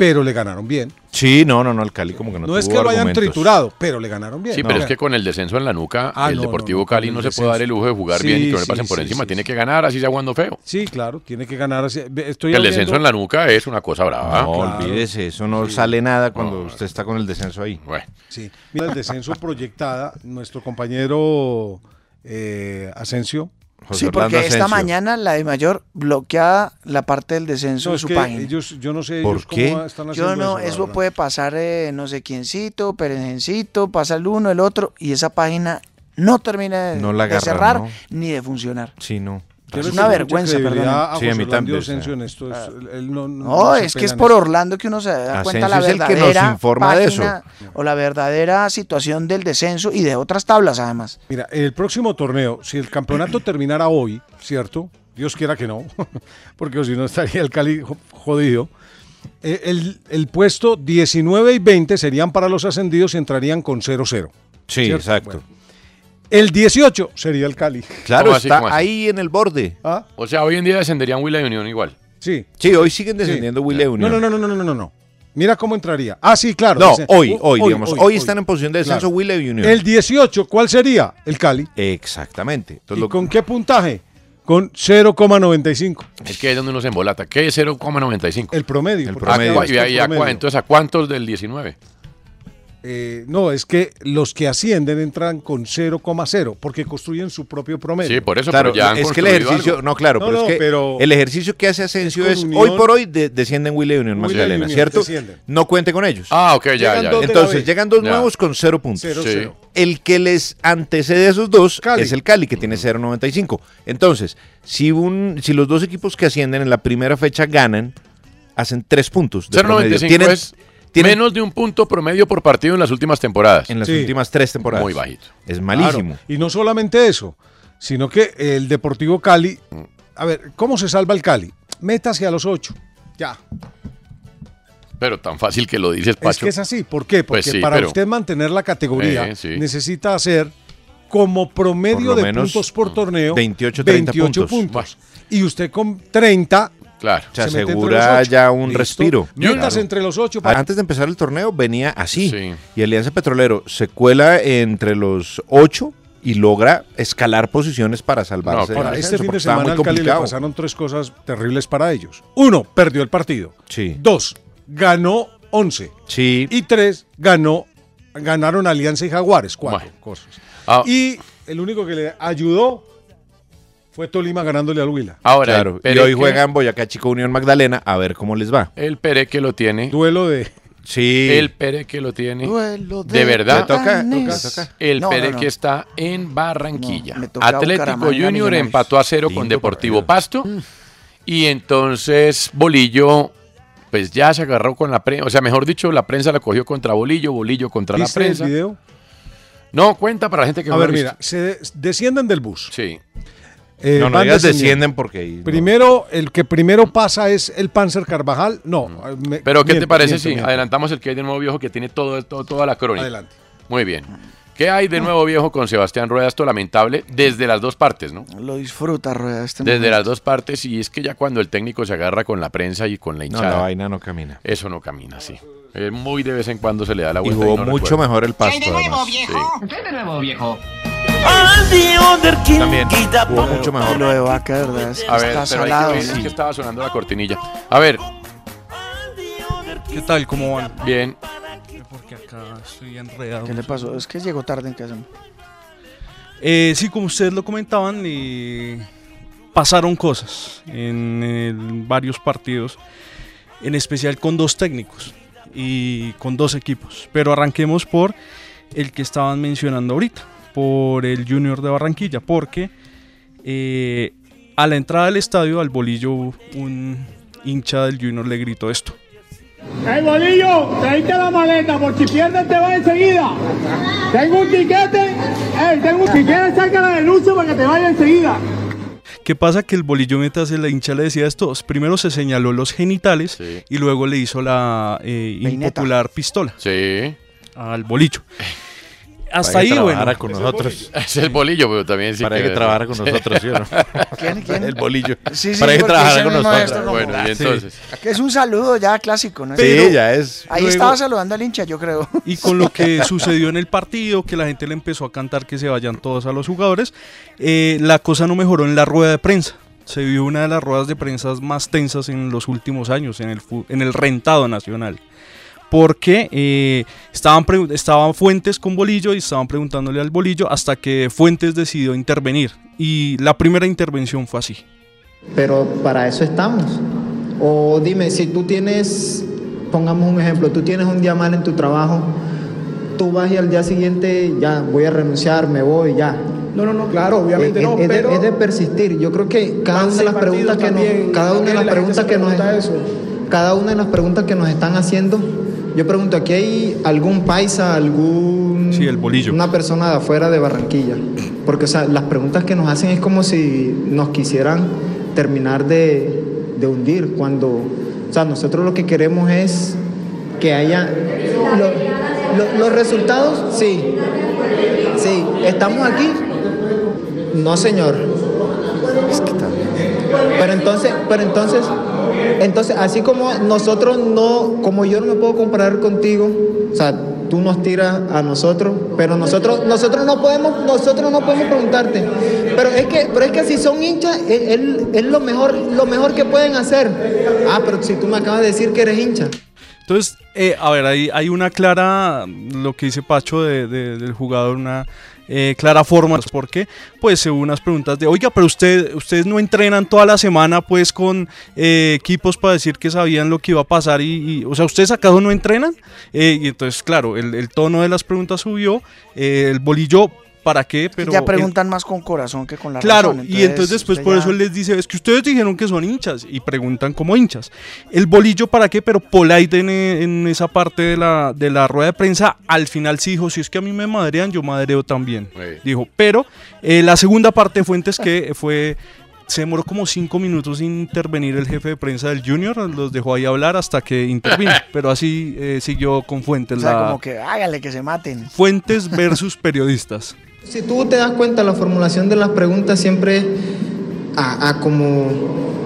pero le ganaron bien. Sí, no, no, no, el Cali como que no No, es que lo hayan triturado, pero le ganaron bien. Sí, No. pero es que con el descenso en la nuca, Ah, el no, Deportivo no, Cali no se puede dar el lujo de jugar Sí, bien y que no le sí, pasen por sí, encima. sí, Tiene sí. que ganar, así sea jugando feo. Sí, claro, tiene que ganar. así- Estoy el descenso en la nuca es una cosa brava. No, Claro. olvídese, eso no sale nada cuando No. usted está con el descenso ahí. Bueno, Sí. Mira el descenso proyectada, nuestro compañero eh, Asensio. José Sí, Orlando porque esta Asensio. mañana la de mayor bloqueada la parte del descenso No, de es su que página. ellos, yo no sé ¿Por ellos qué? cómo están haciendo Yo no, eso puede pasar eh, no sé quiéncito, perencencito, pasa el uno, el otro, y esa página no termina de, No la de cerrar ¿no? ni de funcionar. Sí, no. Es una vergüenza, perdón. a Sí, a mí Orlando también, Asensio en esto, es- él no, no- No, no se es que es por. Orlando que uno se da cuenta la es el que nos verdadera informa de eso. o la verdadera situación del descenso y de otras tablas además. Mira, el próximo torneo, si el campeonato (clears throat) terminara hoy, ¿cierto? Dios quiera que no, (laughs) porque si no estaría el Cali jo- jodido. Eh, El, el puesto 19 y 20 serían para los ascendidos y entrarían con 0-0. Sí, ¿cierto? exacto. Bueno. El 18 sería el Cali. Claro, ¿Cómo así, está ahí en el borde. ¿Ah? o sea, hoy en día descenderían Willa y Unión igual. Sí. Sí, hoy siguen sí. descendiendo William No, Unión. no, no, no, no, no, no, no. Mira cómo entraría. Ah, sí, claro. No, Ese- hoy, hoy, digamos. Hoy, están en posición de descenso Claro. Willow Union. El 18, ¿cuál sería? El Cali. Exactamente. Entonces, ¿Y lo- con qué puntaje? Con 0,95. Es que es donde uno se embolata. ¿Qué es 0,95? El promedio. El promedio. acá ¿Y, y a entonces a cuántos del 19? Eh, no, es que los que ascienden entran con 0,0 porque construyen su propio promedio. Sí, por eso, claro, pero ya han es que el ejercicio, algo. no, claro, No, pero no, es que pero el ejercicio que hace Asensio es es, con hoy Unión- por hoy de- descienden Willow Union Magdalena, Union, ¿cierto? descienden. No cuente con ellos. Ah, ok, ya, Llegan ya. Entonces llegan dos Ya. nuevos con cero puntos. Cero, Sí. cero. El que les antecede a esos dos Cali. es el Cali, que tiene 0.95. Entonces, si, un, si los dos equipos que ascienden en la primera fecha ganan, hacen tres puntos. de promedio. 0,95 Tienen- es tienen- menos de un punto promedio por partido en las últimas temporadas. en las Sí. últimas tres temporadas. Muy bajito. Es malísimo. Claro. Y no solamente eso, sino que el Deportivo Cali. A ver, ¿cómo se salva el Cali? Métase a los 8. Ya. Pero tan fácil que lo dices, Es Pacho. que es así. ¿Por qué? Porque Pues sí, para pero- usted mantener la categoría Eh, sí. necesita hacer como promedio Por de menos puntos por torneo 28, 30 28 puntos. Y usted con 30 Claro. Se asegura ocho. ya un Listo. respiro. Claro. entre los 8 Antes de empezar el torneo venía así. Sí. Y Alianza Petrolero se cuela entre los ocho y logra escalar posiciones para salvarse. No, del Ahora, este fin de semana muy al Cali le complicado. pasaron tres cosas terribles para ellos. Uno, perdió el partido. Sí. Dos, ganó 11. Sí. Y tres, ganó, ganaron Alianza y Jaguares. Cuatro Bueno. cosas. Ah, Y el único que le ayudó fue Tolima ganándole al Huila. ahora, Claro. Y hoy juegan Boyacá Chico Unión Magdalena a ver cómo les va. El Pereque lo tiene. Duelo de... Sí. El Pereque lo tiene. Duelo De verdad. Le toca, toca, toca. El No, no, Pereque no. está en Barranquilla. No, me toca Atlético Junior empató a cero con Deportivo partido. Pasto. Y entonces Bolillo, pues ya se agarró con la prensa. O sea, mejor dicho, la prensa la cogió contra Bolillo, Bolillo contra la ¿Viste el prensa. video? No, cuenta para la gente que A no lo ver, ha mira, visto. se de- descienden del bus. Sí. Eh, no, no digas descienden porque... no. Primero, el que primero pasa es el Panzer Carvajal. No. eh, me- Pero ¿qué te parece miento, si miento. adelantamos el que hay de nuevo viejo que tiene todo, todo- toda la crónica? Adelante. Muy bien. ¿Qué hay de nuevo viejo con Sebastián Rueda? Esto lamentable desde las dos partes, ¿no? Lo disfruta, Rueda. Este Desde momento. las dos partes y es que ya cuando el técnico se agarra con la prensa y con la No, hinchada, la vaina no camina. eso no camina así. Eh, muy de vez en cuando se le da la Y vuelta. jugó no mucho recuerdo. mejor el pasto, además. También mucho mejor. Lo de verdad. es- A ver, está pero hay salado. que ver, es que estaba sonando la cortinilla. A ver, ¿Qué tal? ¿Cómo van? bien. Porque acá estoy enredado. ¿Qué le pasó? Es que llegó tarde en casa. Eh, sí, como ustedes lo comentaban, eh, pasaron cosas en, el- varios partidos, en especial con dos técnicos y con dos equipos. Pero arranquemos por el que estaban mencionando ahorita, por el Junior de Barranquilla, porque eh, a la entrada del estadio, al bolillo, un hincha del Junior le gritó esto. ¡Ey, bolillo! Traíste la maleta, por si pierdes te va enseguida. Tengo un tiquete. ¡Ey, tengo un Si quieres, saca la denuncia para que te vaya enseguida. ¿Qué pasa? Que el bolillo mientras la hincha le decía esto, primero se señaló los genitales Sí. y luego le hizo la eh, impopular pistola Sí. al bolillo. (laughs) Hasta Para que ahí, bueno. trabajara con nosotros. (laughs) Es el bolillo, pero también sí Para que trabajara con nosotros, ¿sí o no? (laughs) ¿Quién? ¿Quién? El bolillo. Sí, sí, Para que trabajara con nosotros. Bueno, y Sí. entonces. Que es un saludo ya clásico, ¿no? Sí, ya es. Ahí Luego- estaba saludando al hincha, yo creo. Y con lo que (laughs) sucedió en el partido, que la gente le empezó a cantar que se vayan todos a los jugadores, eh, la cosa no mejoró en la rueda de prensa. Se vio una de las ruedas de prensa más tensas en los últimos años en el, en el rentado nacional. Porque eh, estaban, estaban Fuentes con Bolillo y estaban preguntándole al Bolillo hasta que Fuentes decidió intervenir. Y la primera intervención fue así. Pero para eso estamos. O dime, si tú tienes, pongamos un ejemplo, tú tienes un día mal en tu trabajo, tú vas y al día siguiente ya voy a renunciar, me voy, ya. No, no, no, claro, obviamente es, no, es de, pero... es de persistir. Yo creo que cada una de las preguntas que nos, cada una de las preguntas que nos, cada una de las preguntas que nos están haciendo, yo pregunto, aquí hay algún paisa, algún Sí, el bolillo. una persona de afuera de Barranquilla, porque o sea, las preguntas que nos hacen es como si nos quisieran terminar de, de hundir, cuando, o sea, nosotros lo que queremos es que haya lo- lo- los resultados, sí, sí, estamos aquí, no señor, pero entonces, pero entonces, Entonces, así como nosotros no, como yo no me puedo comparar contigo, o sea, tú nos tiras a nosotros, pero nosotros, nosotros no podemos, nosotros no podemos preguntarte. Pero es que, pero es que si son hinchas, es, es- lo mejor, lo mejor que pueden hacer. Ah, pero si tú me acabas de decir que eres hincha. Entonces, eh, a ver, hay, hay una clara, lo que dice Pacho de- del jugador, una eh, clara forma. ¿Por qué? Pues hubo unas preguntas de, oiga, pero usted, ustedes no entrenan toda la semana pues con eh, equipos para decir que sabían lo que iba a pasar y, o sea, ¿ustedes acaso no entrenan? Eh, y entonces, claro, el, tono de las preguntas subió, eh, el bolillo... ¿Para qué? Pero ya el- preguntan más con corazón que con la Claro, razón. y entonces después usted por ya- eso él les dice, es que ustedes dijeron que son hinchas y preguntan como hinchas. El bolillo para qué, pero Polite en, en esa parte de la, de la rueda de prensa al final sí dijo, si es que a mí me madrean, yo madreo también. Dijo, pero eh, la segunda parte de Fuentes que fue... Se demoró como cinco minutos en intervenir el jefe de prensa del Junior, los dejó ahí hablar hasta que intervino, (laughs) pero así eh, siguió con Fuentes. O sea, la- como que hágale que se maten. Fuentes versus periodistas. Si tú te das cuenta, la formulación de las preguntas siempre a, a como,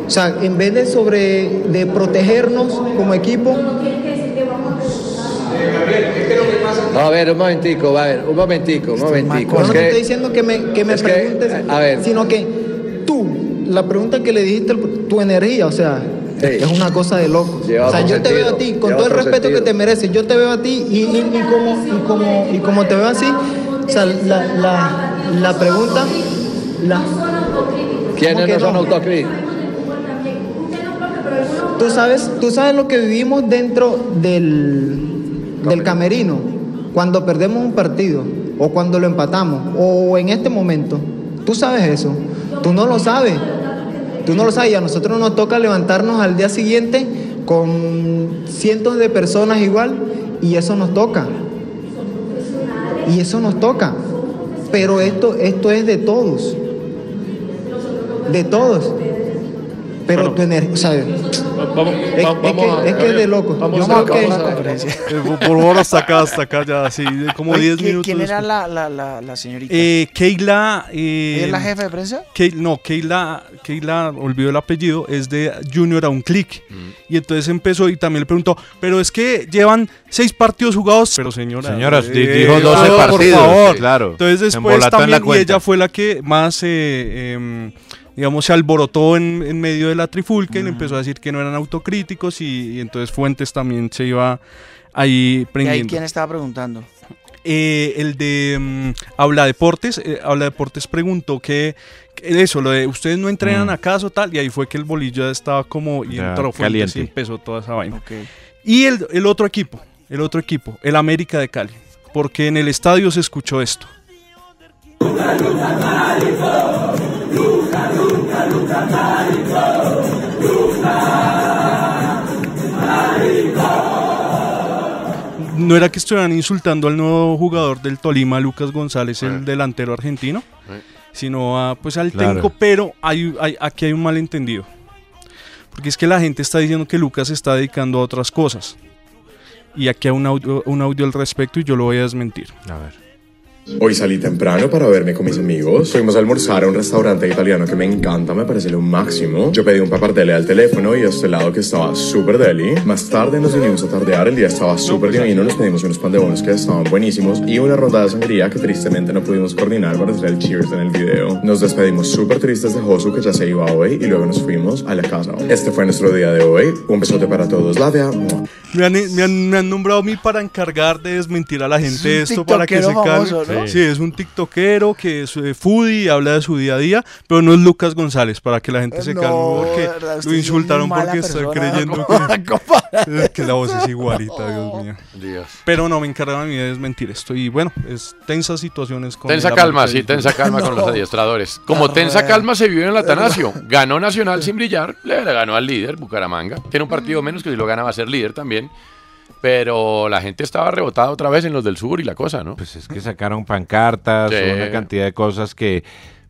o sea, en vez de sobre de protegernos como equipo, No, a ver, un momentico, va a ver, un momentico, un momentico. no te estoy diciendo que me, que me es que, preguntes, a ver. sino que tú, la pregunta que le dijiste, tu energía, o sea, es una cosa de loco. Lleva o sea, yo te veo a ti, con lleva todo el respeto sentido. que te mereces, yo te veo a ti y, y- y como, y, como, y como te veo así, o sea, la, la, la pregunta, la, ¿Quiénes ¿Cómo que no son autocríticos? Tú sabes, tú sabes lo que vivimos dentro del, del camerino cuando perdemos un partido o cuando lo empatamos o en este momento. Tú sabes eso. Tú no lo sabes. Tú no lo sabes y a nosotros nos toca levantarnos al día siguiente con cientos de personas igual y eso nos toca. Y eso nos toca. Pero esto, esto es de todos. De todos. Pero tu energía, o sea, es, es que, es que es de loco. Yo creo que- (laughs) Eh, por- Por favor, hasta acá, hasta acá ya, así, de como Oye, 10 ¿quién- minutos. ¿Quién era la, la, la, la señorita? Eh, Keila. eh, ¿Ella es la jefa de prensa? Kei- no, Keila, Keila, olvidó el apellido, es de Junior a un clic. Y entonces empezó y también le preguntó, pero es que llevan seis partidos jugados. Pero señora. Señoras, di- eh, dijo 12 por partidos, favor. sí, claro. Entonces después en también, y ella fue la que más, eh, em, digamos, se alborotó en, en medio de la trifulca y le empezó a decir que no eran autocríticos y, y entonces Fuentes también se iba ahí ¿Y ahí prendiendo. quién estaba preguntando? Eh, el de mm, Habla Deportes, eh, Habla Deportes preguntó que, que eso, lo de ustedes no entrenan Mm. acaso tal, y ahí fue que el bolillo ya estaba como y Ya, entró Fuentes caliente. y empezó toda esa vaina. Y el, el otro equipo, el otro equipo, el América de Cali, porque en el estadio se escuchó esto. No era que estuvieran insultando al nuevo jugador del Tolima, Lucas González, el delantero argentino, sino a, pues al Claro. técnico, pero hay, hay- aquí hay un malentendido. Porque es que la gente está diciendo que Lucas se está dedicando a otras cosas. Y aquí hay un audio, un audio al respecto y yo lo voy a desmentir. A ver. Hoy salí temprano para verme con mis amigos. Fuimos a almorzar a un restaurante italiano que me encanta, me parece lo máximo. Yo pedí un pappardelle al teléfono y a este lado que estaba súper deli. Más tarde nos vinimos a tardear, el día estaba súper divino, nos pedimos unos pan de bonos que estaban buenísimos y una ronda de sangría que tristemente no pudimos coordinar para hacer el cheers en el video. Nos despedimos súper tristes de Josu que ya se iba hoy y luego nos fuimos a la casa. Este fue nuestro día de hoy. Un besote para todos. Lavia. Mua. Me han, me, han, me han nombrado a mí para encargar de desmentir a la gente esto para que se calme. ¿No? Sí, es un tiktokero que es eh, foodie, habla de su día a día, pero no es Lucas González, para que la gente se No, calme, porque de verdad, usted lo es insultaron muy mala porque está persona, creyendo ¿cómo que, (laughs) es que la voz es igualita, Dios mío. Pero no, me encargaron a mí de desmentir esto. Y bueno, es tensas situaciones con Tensa calma, sí, tensa calma con los No. adiestradores. Como tensa calma se vivió en el Atanasio. (laughs) Ganó Nacional sin brillar, le ganó al líder, Bucaramanga. Tiene un partido menos que si lo gana va a ser líder también. Pero la gente estaba rebotada otra vez en los del sur y la cosa, ¿no? Pues es que sacaron pancartas, Sí. una cantidad de cosas que.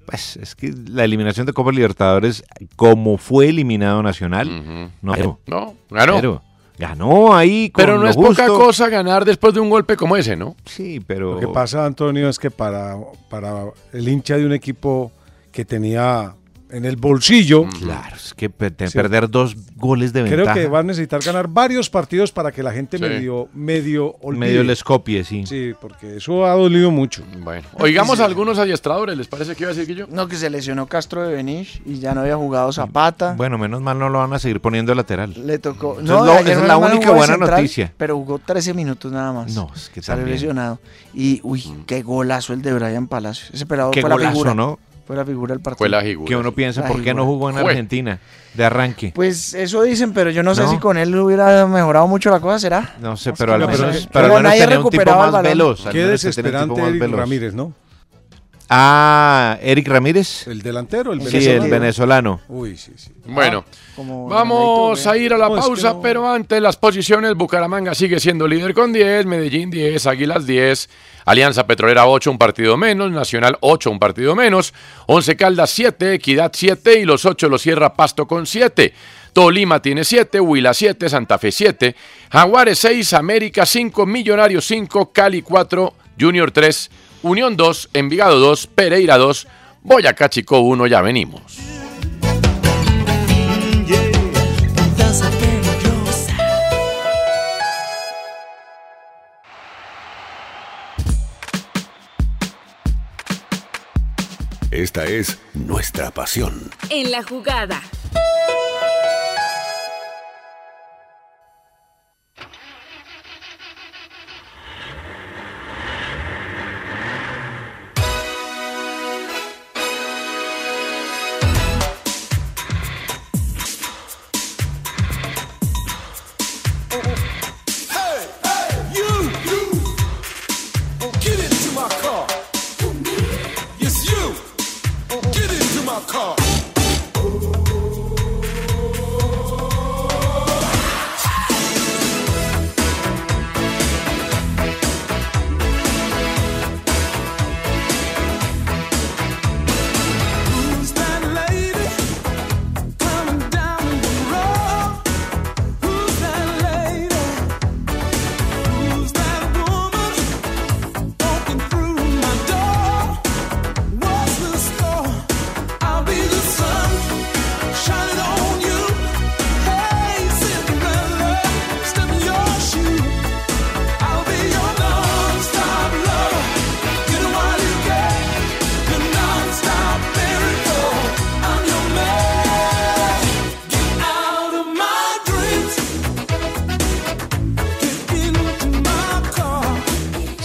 Pues es que la eliminación de Copa Libertadores, como fue eliminado Nacional, no. No, ganó. Pero ganó ahí con Pero no lo es poca cosa ganar después de un golpe como ese, ¿no? Sí, pero. Lo que pasa, Antonio, es que para, para el hincha de un equipo que tenía en el bolsillo. Claro, es que per- perder dos goles de Creo ventaja. que va a necesitar ganar varios partidos para que la gente Sí. medio, medio olvide. Medio les copie, sí. Sí, porque eso ha dolido mucho. Bueno, oigamos a algunos adiestradores, ¿les parece que iba a decir que yo? No, que se lesionó Castro de Benich y ya no había jugado Zapata. Bueno, menos mal no lo van a seguir poniendo de lateral. Le tocó. Eso es lo- ayer esa es menos la única buena central, noticia. Pero jugó 13 minutos nada más. No, es que Salió lesionado. Y, uy, qué golazo el de Brian Palacios. Ese pelado Qué fue la golazo, figura. ¿no? Fue la figura del partido. Que uno piensa, La ¿por qué no figura. jugó en Fue. Argentina? De arranque. Pues eso dicen, pero yo no sé ¿No? si con él hubiera mejorado mucho la cosa, ¿será? No sé, pero al no, menos, pero- pero pero al menos nadie tenía un tipo más veloz. al Qué desesperante más Eric veloz. Ramírez, ¿no? Ah, Eric Ramírez. El delantero, el Sí, venezolano. el venezolano. Uy, sí, sí. Bueno, como vamos a ir a la No, es que pausa, no. pero antes las posiciones, Bucaramanga sigue siendo líder con 10, Medellín 10, Águilas 10, Alianza Petrolera 8, un partido menos, Nacional 8, un partido menos, Once Caldas 7, Equidad 7 y los 8 los cierra Pasto con 7. Tolima tiene 7, Huila 7, Santa Fe 7, Jaguares 6, América 5, Millonarios 5, Cali 4, Junior 3, Unión 2, Envigado 2, Pereira 2, Boyacá Chico 1, ya venimos. Esta es nuestra pasión. En la jugada.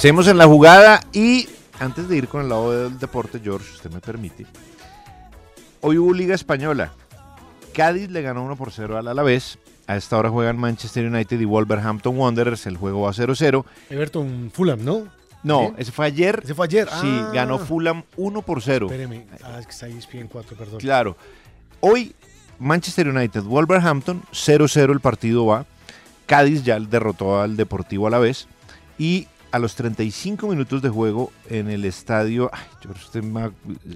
Seguimos en la jugada y antes de ir con el lado del deporte, George, si usted me permite. Hoy hubo Liga Española. Cádiz le ganó 1 por 0 al Alavés. A esta hora juegan Manchester United y Wolverhampton Wanderers. El juego va 0-0. Everton Fulham, ¿no? No, ¿Sí? ese fue ayer. Ese fue ayer. Sí, Ah. ganó Fulham 1 por 0. Espéreme. Ah, es que está ahí ESPN 4, perdón. Claro. Hoy Manchester United, Wolverhampton, 0-0 el partido va. Cádiz ya derrotó al Deportivo a la vez. Y a los 35 minutos de juego en el estadio... Ay, George, usted me ha-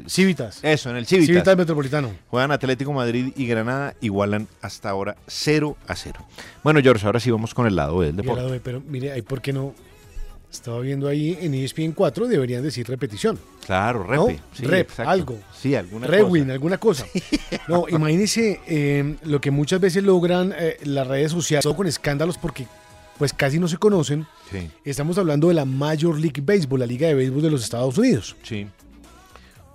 Civitas. Eso, en el Civitas. Civitas Metropolitano. Juegan Atlético Madrid y Granada, igualan hasta ahora 0 a 0. Bueno, George, ahora sí vamos con el lado del Y al deporte. lado pero mire, ahí por qué no. Estaba viendo ahí en ESPN 4, deberían decir repetición. Claro, ¿no? repe. sí, Rep, exacto. algo. Sí, alguna Rewin, cosa. alguna cosa. (laughs) No, imagínese eh, lo que muchas veces logran eh, las redes sociales, todo con escándalos porque pues casi no se conocen. Sí. Estamos hablando de la Major League Baseball, la Liga de Béisbol de los Estados Unidos. Sí.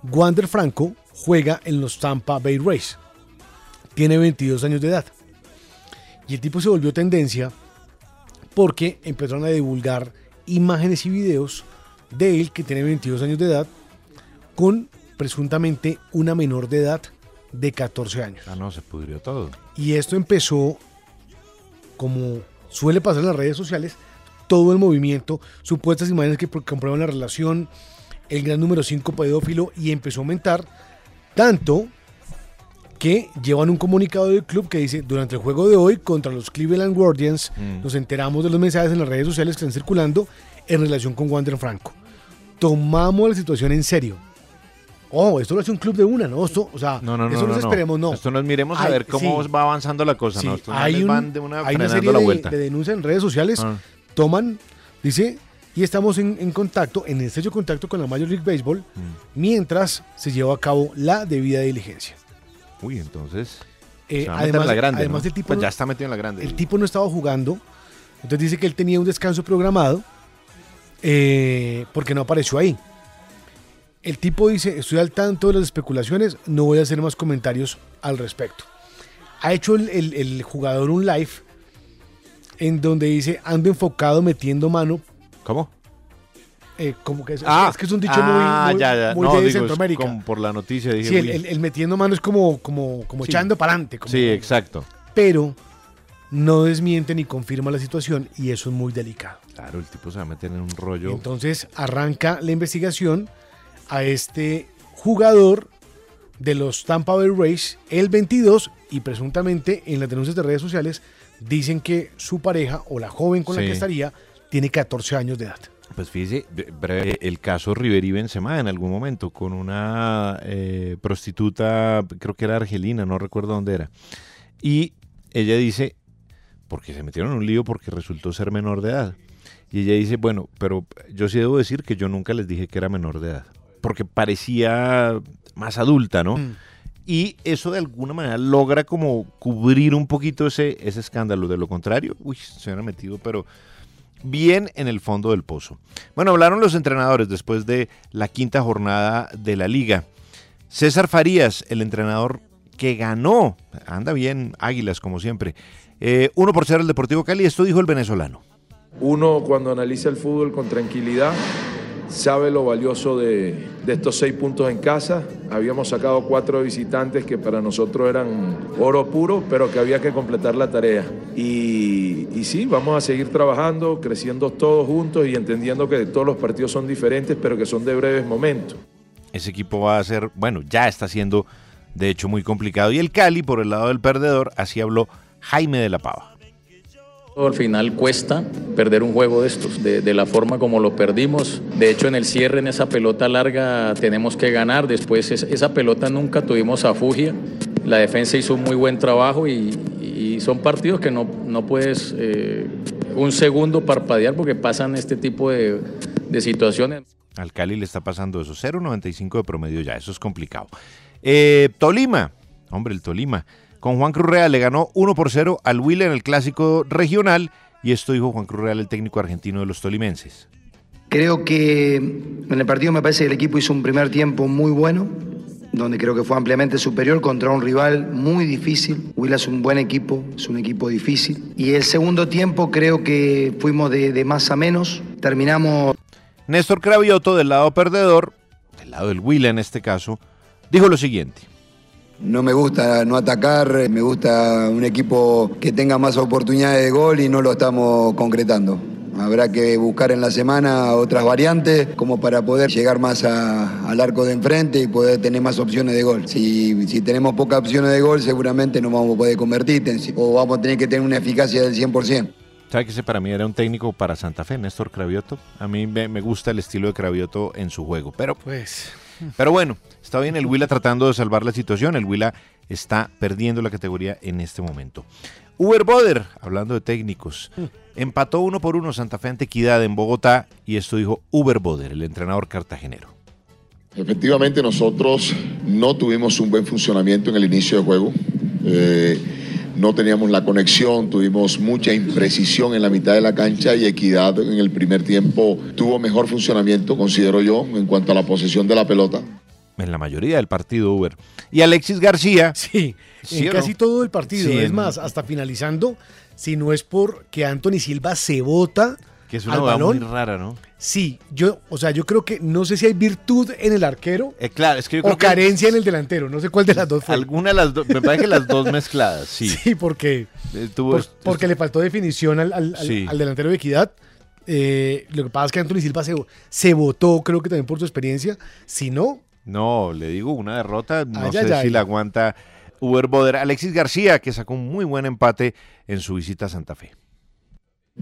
Wander Franco juega en los Tampa Bay Rays. Tiene 22 años de edad. Y el tipo se volvió tendencia porque empezaron a divulgar imágenes y videos de él que tiene 22 años de edad con presuntamente una menor de edad de 14 años. Ah, no, se pudrió todo. Y esto empezó, como suele pasar en las redes sociales, todo el movimiento, supuestas imágenes que comprueban la relación, el gran número 5 pedófilo, y empezó a aumentar tanto que llevan un comunicado del club que dice, durante el juego de hoy contra los Cleveland Guardians, Mm. nos enteramos de los mensajes en las redes sociales que están circulando en relación con Wander Franco. Tomamos la situación en serio. Oh, esto lo hace un club de una, ¿no? Esto, o sea, No, no, no. eso no, esperemos, no. Esto nos miremos a Hay- ver cómo sí. va avanzando la cosa. Sí, ¿no? Estos hay, manes un- van de una, hay una serie la de, vuelta. de denuncias en redes sociales, Ah. toman, dice, y estamos en, en contacto, en estrecho contacto con la Major League Baseball, Mm. mientras se lleva a cabo la debida diligencia. Uy, entonces. Eh, se va a meter además, la grande, además el tipo Pues no- ya está metido en la grande. El tipo no estaba jugando. Entonces dice que él tenía un descanso programado eh, porque no apareció ahí. El tipo dice, estoy al tanto de las especulaciones, no voy a hacer más comentarios al respecto. Ha hecho el, el- el jugador un live en donde dice, ando enfocado metiendo mano. ¿Cómo? Eh, como que es, Ah, es que es un dicho ah, muy, muy, ya, ya. muy No, de digo, Centroamérica. como por la noticia dije. Sí, el, metiendo mano es como, como, como Sí. echando para adelante. Sí, exacto. Pero no desmiente ni confirma la situación y eso es muy delicado. Claro, el tipo se va a meter en un rollo. Entonces arranca la investigación a este jugador de los Tampa Bay Rays, el 22, y presuntamente en las denuncias de redes sociales dicen que su pareja o la joven con la que estaría tiene 14 años de edad. Pues fíjese, bre- breve, el caso Riveri Benzema en algún momento con una eh, prostituta, creo que era argelina, no recuerdo dónde era. Y ella dice, porque se metieron en un lío porque resultó ser menor de edad. Y ella dice, bueno, pero yo sí debo decir que yo nunca les dije que era menor de edad, porque parecía más adulta, ¿no? Y eso de alguna manera logra como cubrir un poquito ese, ese escándalo. De lo contrario, uy, se hubiera metido, pero bien en el fondo del pozo. Bueno, hablaron los entrenadores después de la quinta jornada de la liga. César Farías, el entrenador que ganó, anda bien, Águilas como siempre. Eh, uno por cero el Deportivo Cali, esto dijo el venezolano. Uno cuando analiza el fútbol con tranquilidad sabe lo valioso de, estos seis puntos en casa. Habíamos sacado cuatro visitantes que para nosotros eran oro puro, pero que había que completar la tarea. Y, y sí, vamos a seguir trabajando, creciendo todos juntos y entendiendo que todos los partidos son diferentes, pero que son de breves momentos. Ese equipo va a ser, bueno, ya está siendo de hecho muy complicado. Y el Cali, por el lado del perdedor, así habló Jaime de la Pava. Al final cuesta perder un juego de estos, de, la forma como lo perdimos. De hecho, en el cierre, en esa pelota larga, tenemos que ganar. Después, es- esa pelota nunca tuvimos a Fugia. La defensa hizo un muy buen trabajo y, son partidos que no, no puedes eh, un segundo parpadear porque pasan este tipo de, de situaciones. Al Cali le está pasando eso, 0.95 de promedio ya, eso es complicado. Eh, Tolima, hombre, el Tolima, con Juan Cruz Real le ganó 1 por 0 al Huila en el clásico regional y esto dijo Juan Cruz Real, el técnico argentino de los tolimenses. Creo que en el partido me parece que el equipo hizo un primer tiempo muy bueno, donde creo que fue ampliamente superior contra un rival muy difícil. Huila es un buen equipo, es un equipo difícil. Y el segundo tiempo creo que fuimos de, de más a menos. Terminamos Néstor Cravioto, del lado perdedor, del lado del Huila en este caso, dijo lo siguiente. No me gusta no atacar, me gusta un equipo que tenga más oportunidades de gol y no lo estamos concretando. Habrá que buscar en la semana otras variantes como para poder llegar más al arco de enfrente y poder tener más opciones de gol. Si, si tenemos pocas opciones de gol, seguramente no vamos a poder convertir o vamos a tener que tener una eficacia del 100%. ¿Sabe que ese para mí era un técnico para Santa Fe, Néstor Cravioto? A mí me, me gusta el estilo de Cravioto en su juego, pero Pues Pero bueno, está bien el Huila tratando de salvar la situación. El Huila está perdiendo la categoría en este momento. Uber Boder, hablando de técnicos, empató uno por uno Santa Fe ante Equidad en Bogotá y esto dijo Uber Boder, el entrenador cartagenero. Efectivamente, nosotros no tuvimos un buen funcionamiento en el inicio de juego. Eh, no teníamos la conexión, tuvimos mucha imprecisión en la mitad de la cancha y Equidad en el primer tiempo tuvo mejor funcionamiento, considero yo, en cuanto a la posesión de la pelota. En la mayoría del partido Uber. Y Alexis García. (laughs) Sí, en o casi no? todo el partido. Sí, es en- más, hasta finalizando, si no es porque Anthony Silva se bota Que es una al muy rara, ¿no? Sí, yo, o sea, yo creo que no sé si hay virtud en el arquero Eh, claro, es que yo creo o que- carencia en el delantero. No sé cuál de las dos fue. Alguna de las dos, me parece que las dos mezcladas, sí. (laughs) Sí, porque, Eh, tuvo- por- porque le faltó definición al, al- al- Sí. al delantero de Equidad. Eh, lo que pasa es que Anthony Silva se, se votó, creo que también por su experiencia. Si no, No, le digo, una derrota, no Ay, sé ay, si ay. la aguanta Uber Boder. Alexis García, que sacó un muy buen empate en su visita a Santa Fe.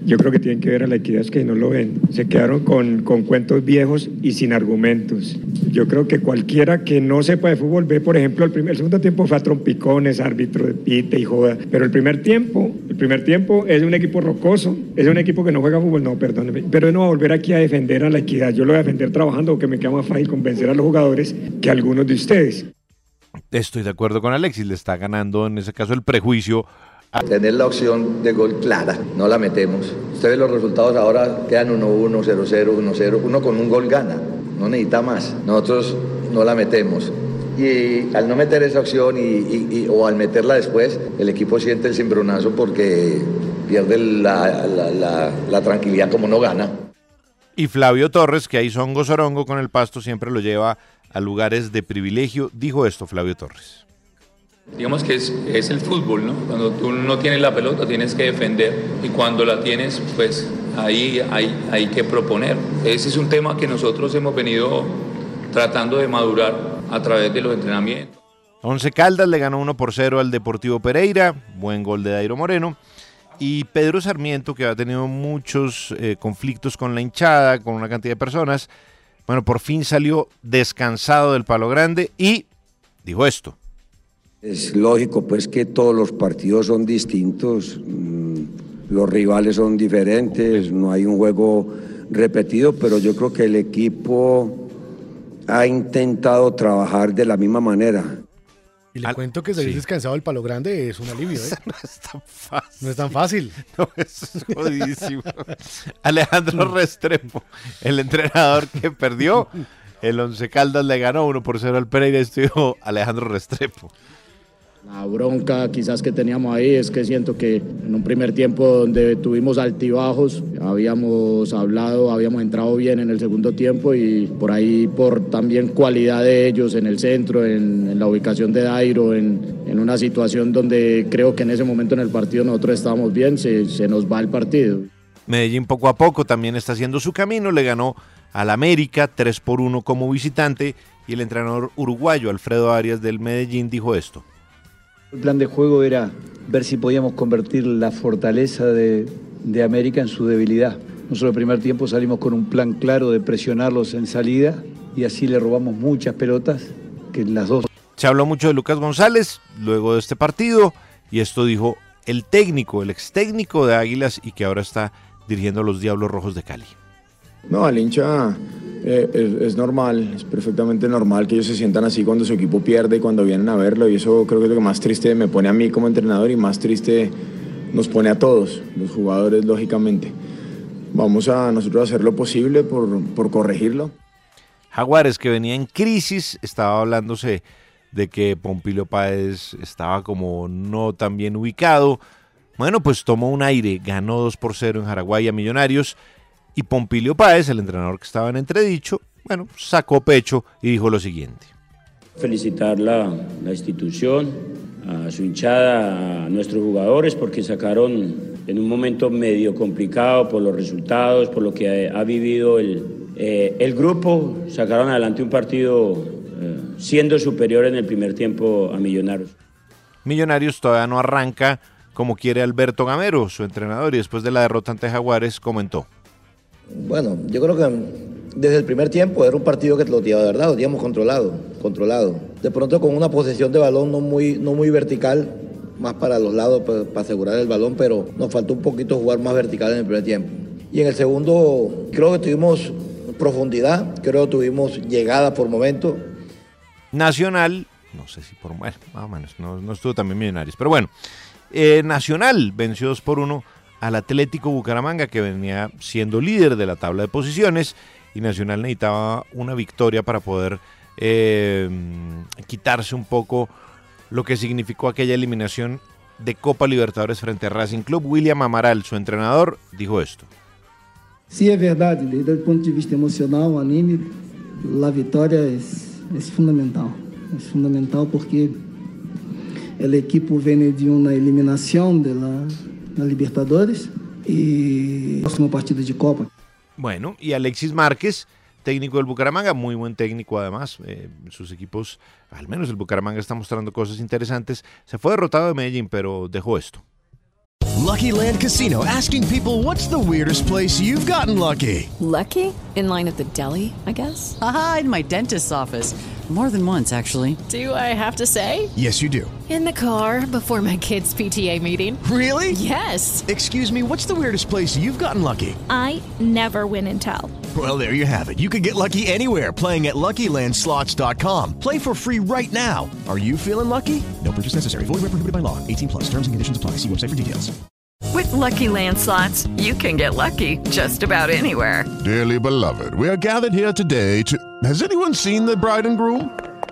Yo creo que tienen que ver a la equidad es que no lo ven. Se quedaron con, con cuentos viejos y sin argumentos. Yo creo que cualquiera que no sepa de fútbol ve, por ejemplo, el, primer, segundo tiempo fue a trompicones, árbitro de pite y joda. Pero el primer tiempo, el primer tiempo es un equipo rocoso, es un equipo que no juega fútbol, no, perdóneme. Pero yo no voy a volver aquí a defender a la equidad. Yo lo voy a defender trabajando porque me queda más fácil convencer a los jugadores que a algunos de ustedes. Estoy de acuerdo con Alexis, le está ganando en ese caso el prejuicio. Tener la opción de gol clara, no la metemos. Ustedes los resultados ahora quedan 1-1, 0-0, 1-0. Uno con un gol gana, no necesita más. Nosotros no la metemos. Y al no meter esa opción y, o al meterla después, el equipo siente el cimbronazo porque pierde la, la- la- tranquilidad como no gana. Y Flavio Torres, que ahí songo sorongo con el pasto, siempre lo lleva a lugares de privilegio. Dijo esto Flavio Torres. Digamos que es, es el fútbol, ¿no? Cuando tú no tienes la pelota tienes que defender y cuando la tienes, pues ahí hay, hay que proponer. Ese es un tema que nosotros hemos venido tratando de madurar a través de los entrenamientos. Once Caldas le ganó 1 por 0 al Deportivo Pereira, buen gol de Dairo Moreno. Y Pedro Sarmiento, que ha tenido muchos eh, conflictos con la hinchada, con una cantidad de personas, bueno, por fin salió descansado del palo grande y dijo esto. Es lógico pues que todos los partidos son distintos, mm, los rivales son diferentes, no hay un juego repetido, pero yo creo que el equipo ha intentado trabajar de la misma manera. Y le cuento que salir sí. descansado del palo grande es un alivio, ¿eh? (laughs) no es tan fácil. No es tan fácil. (laughs) No, es jodidísimo. (laughs) Alejandro Restrepo, el entrenador que perdió, el Once Caldas le ganó 1 por 0 al Pereira, esto dijo Alejandro Restrepo. La bronca quizás que teníamos ahí es que siento que en un primer tiempo donde tuvimos altibajos, habíamos hablado, habíamos entrado bien en el segundo tiempo y por ahí por también cualidad de ellos en el centro, en, la ubicación de Dairo, en, una situación donde creo que en ese momento en el partido nosotros estábamos bien, se, se nos va el partido. Medellín poco a poco también está haciendo su camino, le ganó al América 3 por 1 como visitante y el entrenador uruguayo Alfredo Arias del Medellín dijo esto. El plan de juego era ver si podíamos convertir la fortaleza de, de América en su debilidad. Nosotros el primer tiempo salimos con un plan claro de presionarlos en salida y así le robamos muchas pelotas, que en las dos Se habló mucho de Lucas González luego de este partido y esto dijo el técnico, el ex técnico de Águilas y que ahora está dirigiendo a los Diablos Rojos de Cali. No, al hincha eh, es, normal, es perfectamente normal que ellos se sientan así cuando su equipo pierde cuando vienen a verlo. Y eso creo que es lo que más triste me pone a mí como entrenador y más triste nos pone a todos, los jugadores, lógicamente. Vamos a nosotros a hacer lo posible por, por corregirlo. Jaguares que venía en crisis, estaba hablándose de que Pompilio Páez estaba como no tan bien ubicado. Bueno, pues tomó un aire, ganó 2 por 0 en Jaraguay a Millonarios y Pompilio Páez, el entrenador que estaba en entredicho, bueno, sacó pecho y dijo lo siguiente. felicitar la, la institución, a su hinchada, a nuestros jugadores, porque sacaron en un momento medio complicado por los resultados, por lo que ha, ha vivido el, eh, el grupo, sacaron adelante un partido eh, siendo superior en el primer tiempo a Millonarios. Millonarios todavía no arranca como quiere Alberto Gamero, su entrenador, y después de la derrota ante Jaguares comentó. Bueno, yo creo que desde el primer tiempo era un partido que lo de verdad lo teníamos controlado, controlado. De pronto con una posesión de balón no muy, no muy vertical, más para los lados para, para asegurar el balón, pero nos faltó un poquito jugar más vertical en el primer tiempo. Y en el segundo creo que tuvimos profundidad, creo que tuvimos llegada por momentos. Nacional, no sé si por bueno, más o menos, no, no estuvo también Millonarios, pero bueno, eh, Nacional venció 2 por 1 al Atlético Bucaramanga, que venía siendo líder de la tabla de posiciones, y Nacional necesitaba una victoria para poder eh, quitarse un poco lo que significó aquella eliminación de Copa Libertadores frente a Racing Club. William Amaral, su entrenador, dijo esto. Sim, é verdade. Desde o ponto de vista emocional, o anime, a vitória é, é fundamental. É fundamental porque a equipe vem de uma eliminação da, da Libertadores e próxima partida de Copa. Bueno, y Alexis Márquez, técnico del Bucaramanga, muy buen técnico además. eh, sus equipos, al menos el Bucaramanga está mostrando cosas interesantes. Se fue derrotado de Medellín, pero dejó esto. Lucky Land Casino asking people what's the weirdest place you've gotten lucky? Lucky? In line at the deli, I guess? Aha, in my dentist's office. More than once, actually. Do I have to say? Yes, you do. In the car before my kids' PTA meeting. Really? Yes. Excuse me, what's the weirdest place you've gotten lucky? I never win and tell. Well, there you have it. You can get lucky anywhere playing at LuckyLandSlots.com. Play for free right now. Are you feeling lucky? No purchase necessary. Void where prohibited by law. 18 plus. Terms and conditions apply. See website for details. With Lucky Land slots, you can get lucky just about anywhere. Dearly beloved, we are gathered here today to. Has anyone seen the bride and groom?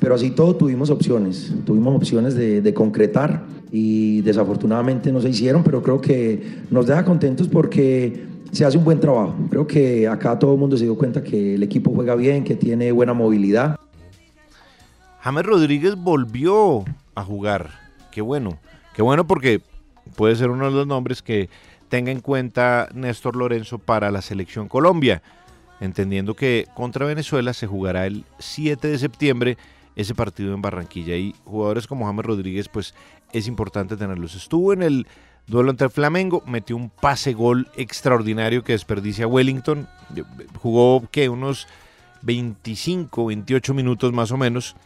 pero así todo tuvimos opciones. Tuvimos opciones de, concretar y desafortunadamente no se hicieron, pero creo que nos deja contentos porque se hace un buen trabajo. Creo que acá todo el mundo se dio cuenta que el equipo juega bien, que tiene buena movilidad. James Rodríguez volvió a jugar. Qué bueno. Qué bueno porque puede ser uno de los nombres que tenga en cuenta Néstor Lorenzo para la selección Colombia. Entendiendo que contra Venezuela se jugará el 7 de septiembre ese partido en Barranquilla. Y jugadores como James Rodríguez, pues es importante tenerlos. Estuvo en el duelo entre Flamengo, metió un pase gol extraordinario que desperdicia Wellington. Jugó que unos 25, 28 minutos más o menos.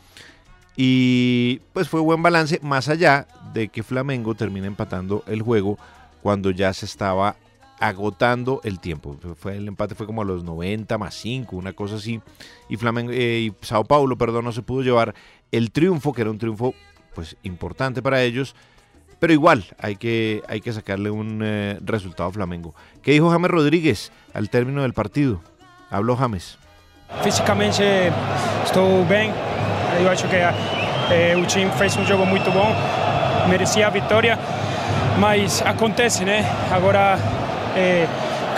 Y pues fue buen balance, más allá de que Flamengo termina empatando el juego cuando ya se estaba agotando el tiempo. Fue, el empate fue como a los 90 más 5, una cosa así. Y, Flamengo, eh, y Sao Paulo, perdón, no se pudo llevar el triunfo, que era un triunfo pues importante para ellos. Pero igual hay que, hay que sacarle un eh, resultado a Flamengo. ¿Qué dijo James Rodríguez al término del partido? Habló James. Fisicamente estou bem. Eu acho que eh, o time fez um jogo muito bom, merecia a vitória, mas acontece, né? Agora eh,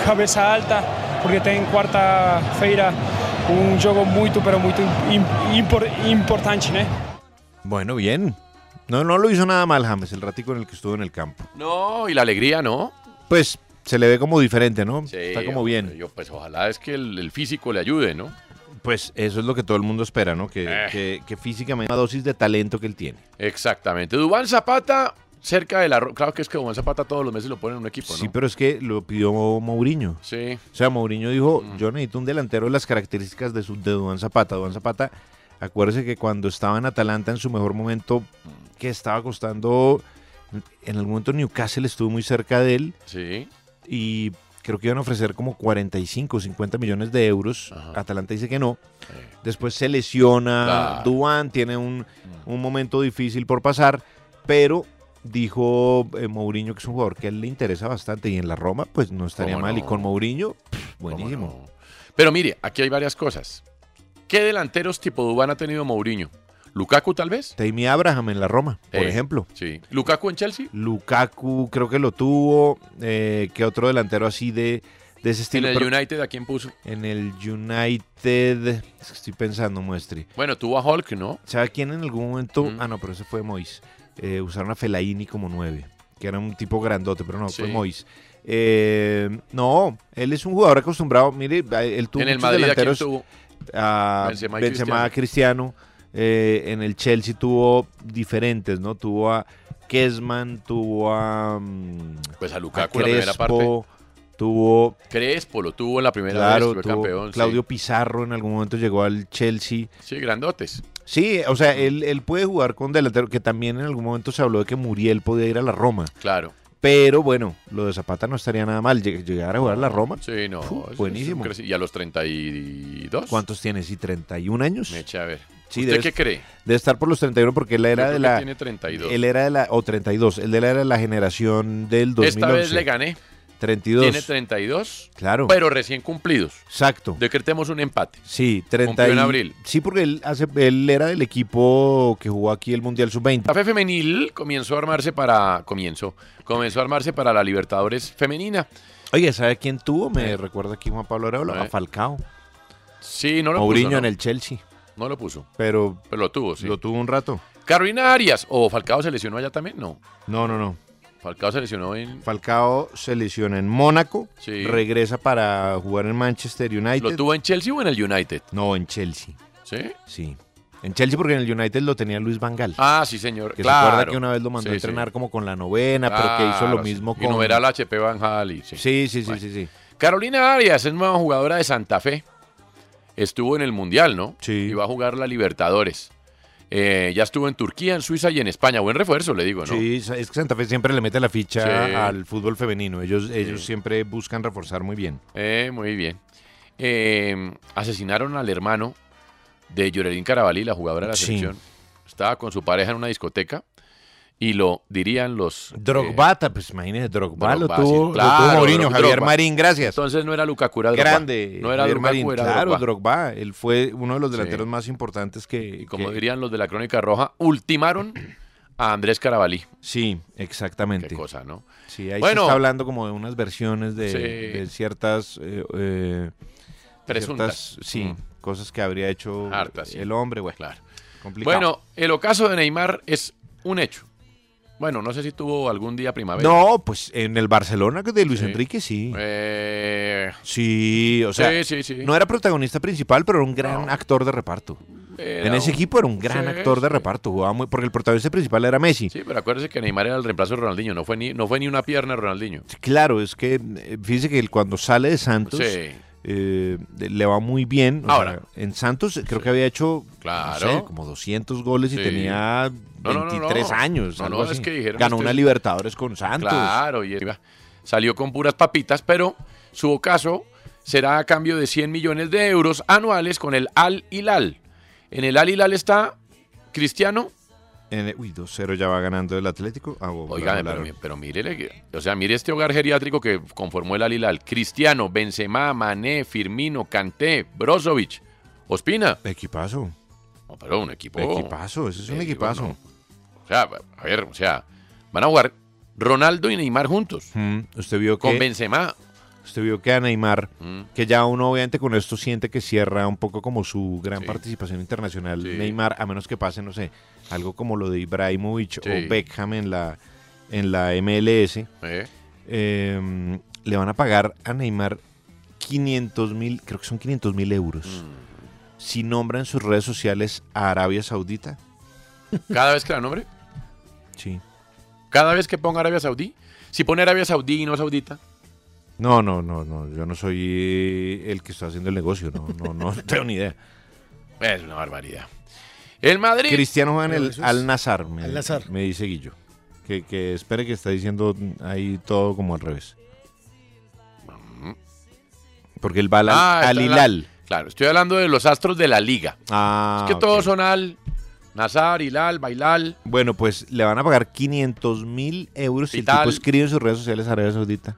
cabeça alta, porque tem quarta-feira um jogo muito, pero impor- importante, né? Bueno, bien. No, no lo hizo nada mal James el ratico en el que estuvo en el campo. No, y la alegría, ¿no? Pues se le ve como diferente, ¿no? Sí, Está como hombre, bien. Yo, pues ojalá es que el, el físico le ayude, ¿no? Pues eso es lo que todo el mundo espera, ¿no? Que, Eh. que, que físicamente una dosis de talento que él tiene. Exactamente. Dubán Zapata, cerca de la... ro- Claro que es que Dubán Zapata todos los meses lo ponen en un equipo, ¿no? Sí, pero es que lo pidió Mourinho. Sí. O sea, Mourinho dijo, yo necesito un delantero de las características de, su, de Duván Zapata. Duván Zapata, acuérdese que cuando estaba en Atalanta en su mejor momento, que estaba costando, en algún momento Newcastle estuvo muy cerca de él. Sí. Y creo que iban a ofrecer como 45 o 50 millones de euros. Atalanta dice que no. Después se lesiona. Claro. Duan tiene un, un momento difícil por pasar, pero dijo eh, Mourinho que es un jugador que a él le interesa bastante y en la Roma pues no estaría ¿Cómo mal y con Mourinho pff, buenísimo. Pero mire, aquí hay varias cosas. ¿Qué delanteros tipo Dubán ha tenido Mourinho? ¿Lukaku tal vez? Tammy Abraham en la Roma, por Eh, ejemplo. Sí. ¿Lukaku en Chelsea? Lukaku creo que lo tuvo. Eh, ¿Qué otro delantero así de, de ese estilo? ¿En el Pero- United a quién puso? En el United. Estoy pensando, muestre. Bueno, tuvo a Hulk, ¿no? ¿Sabe quién en algún momento? Ah, no, pero ese fue Mois. Eh, usaron a Fellaini como nueve, que era un tipo grandote, pero no, fue. Mois. Eh, no, él es un jugador acostumbrado. Mire, él tuvo En el Madrid, ¿a delanteros. tuvo? a Benzema Cristiano. Eh, en el Chelsea tuvo diferentes, ¿no? Tuvo a Kesman, tuvo a. mm, Pues a a Lukaku en la primera parte. Crespo, Tuvo. Crespo lo tuvo en la primera Claro, vez, tuvo campeón. sí. Claudio Pizarro en algún momento llegó al Chelsea. Sí, grandotes. Sí, o sea, él, él puede jugar con delantero, que también en algún momento se habló de que Muriel podía ir a la Roma. Claro. Pero bueno, lo de Zapata no estaría nada mal. Lleg- Llegar a jugar a la Roma. Sí, no. Fu, es- es buenísimo. creci- ¿Y a los 32? ¿Cuántos tienes? ¿Y 31 años? Me eché a ver. Sí, ¿Usted debe- qué cree? Debe estar por los 31 porque él era creo de que la. tiene 32. Él era de la. O 32. Él era de la generación del 2011. Esta vez le gané. 32. Tiene 32. Claro. Pero recién cumplidos. Exacto. Decretemos un empate. Sí, 30 Cumplió en abril. Sí, porque él, hace, él era del equipo que jugó aquí el Mundial Sub-20. La fe femenil comenzó a armarse para. Comienzo. Comenzó a armarse para la Libertadores femenina. Oye, ¿sabe quién tuvo? Me recuerda aquí Juan Pablo Arevalo, a Eh. Falcao. Sí, no lo Mourinho puso. ¿no? en el Chelsea. No lo puso. Pero, Pero lo tuvo, sí. lo tuvo un rato. Carolina Arias. ¿O Falcao se lesionó allá también? No. No, no, no. Falcao se lesionó en. Falcao se lesiona en Mónaco, Sí. regresa para jugar en Manchester United. ¿Lo tuvo en Chelsea o en el United? No, en Chelsea. ¿Sí? Sí. En Chelsea porque en el United lo tenía Luis Van Gaal. Ah, sí, señor. Que claro. se acuerda que una vez lo mandó Sí, a entrenar sí. como con la novena, pero que hizo lo mismo Y con... no era el HP Van y- sí. Sí, sí, sí, sí, sí. Carolina Arias es nueva jugadora de Santa Fe. Estuvo en el Mundial, ¿no? Sí. Y va a jugar la Libertadores. Eh, ya estuvo en Turquía, en Suiza y en España. Buen refuerzo, le digo, ¿no? Sí, es que Santa Fe siempre le mete la ficha Sí. al fútbol femenino. Ellos, ellos siempre buscan reforzar muy bien. Eh, muy bien. Eh, asesinaron al hermano de Llorelín Carabalí, la jugadora de la Sí. selección. Estaba con su pareja en una discoteca y lo dirían los... Drogba, pues imagínese, Drogba, Drogba, lo sí, tuvo, lo claro, tuvo Mourinho, Drogba. Javier Marín, gracias. Entonces no era Lukaku, era Drogba. Grande, No era Javier Lukaku, Marín, era claro, Drogba. Él fue uno de los Sí. delanteros más importantes que... Como que- dirían los de la Crónica Roja, ultimaron a Andrés Carabalí. Sí, exactamente. Qué cosa, ¿no? Sí, ahí Bueno. se está hablando como de unas versiones de, Sí. de ciertas... eh, eh, Presuntas. ciertas, sí, Mm. cosas que habría hecho el hombre, bueno, Claro. complicado. Bueno, el ocaso de Neymar es un hecho. Bueno, no sé si tuvo algún día primavera. No, pues en el Barcelona de Luis Sí. Enrique sí. Eh, Sí, o sea, Sí, sí, sí. no era protagonista principal, pero era un gran actor de reparto. Era en ese un- equipo era un gran actor de reparto, jugaba muy, porque el protagonista principal era Messi. sí, pero acuérdese que Neymar era el reemplazo de Ronaldinho. No fue ni, no fue ni una pierna de Ronaldinho. Claro, es que eh, fíjese que cuando sale de Santos eh, le va muy bien. Ahora. sea, en Santos creo que había hecho no Claro. sé, como 200 goles y tenía No, no, no, 23 no. años. No, algo no, así. es que dijeron, Ganó este una es- Libertadores con Santos. Claro, y salió con puras papitas, pero su ocaso será a cambio de 100 millones de euros anuales con el Al Hilal. En el Al Hilal está Cristiano. En el- uy, 2-0 ya va ganando el Atlético. Ah, bueno, Oiga, bueno, pero, pero mírele, o sea, mire este hogar geriátrico que conformó el Al Hilal. Cristiano, Benzema, Mané, Firmino, Kanté, Brozovic, Ospina. Equipazo. No, pero un equipo. Equipazo, ese es un Eh, equipazo. O sea, a ver, o sea, van a jugar Ronaldo y Neymar juntos. Mm, usted vio que Con Benzema. Usted vio que a Neymar, Mm. que ya uno obviamente con esto siente que cierra un poco como su gran participación internacional. Neymar, a menos que pase, no sé, algo como lo de Ibrahimovic Sí. o Beckham en la, en la MLS, Eh. eh, le van a pagar a Neymar 500 mil, creo que son 500 mil euros. Mm. Si nombra en sus redes sociales a Arabia Saudita. Cada vez que la nombre. Sí. Cada vez que ponga Arabia Saudí. Si pone Arabia Saudí y no Saudita. No, no, no, no, yo no soy el que está haciendo el negocio, no, no, no (laughs) tengo ni idea. Es una barbaridad. El Madrid. Cristiano juega en el Al Nazar, me, Al-Nassr. me dice Guillo. Que, que espere que está diciendo ahí todo como al revés. Porque él va al, Ah, al la- Hilal. Claro, estoy hablando de los astros de la liga. Ah, es que todos son Al, Nazar, Hilal, Bailal. Bueno, pues le van a pagar 500 mil euros si el Vital. tipo escribe en sus redes sociales Arabia Saudita.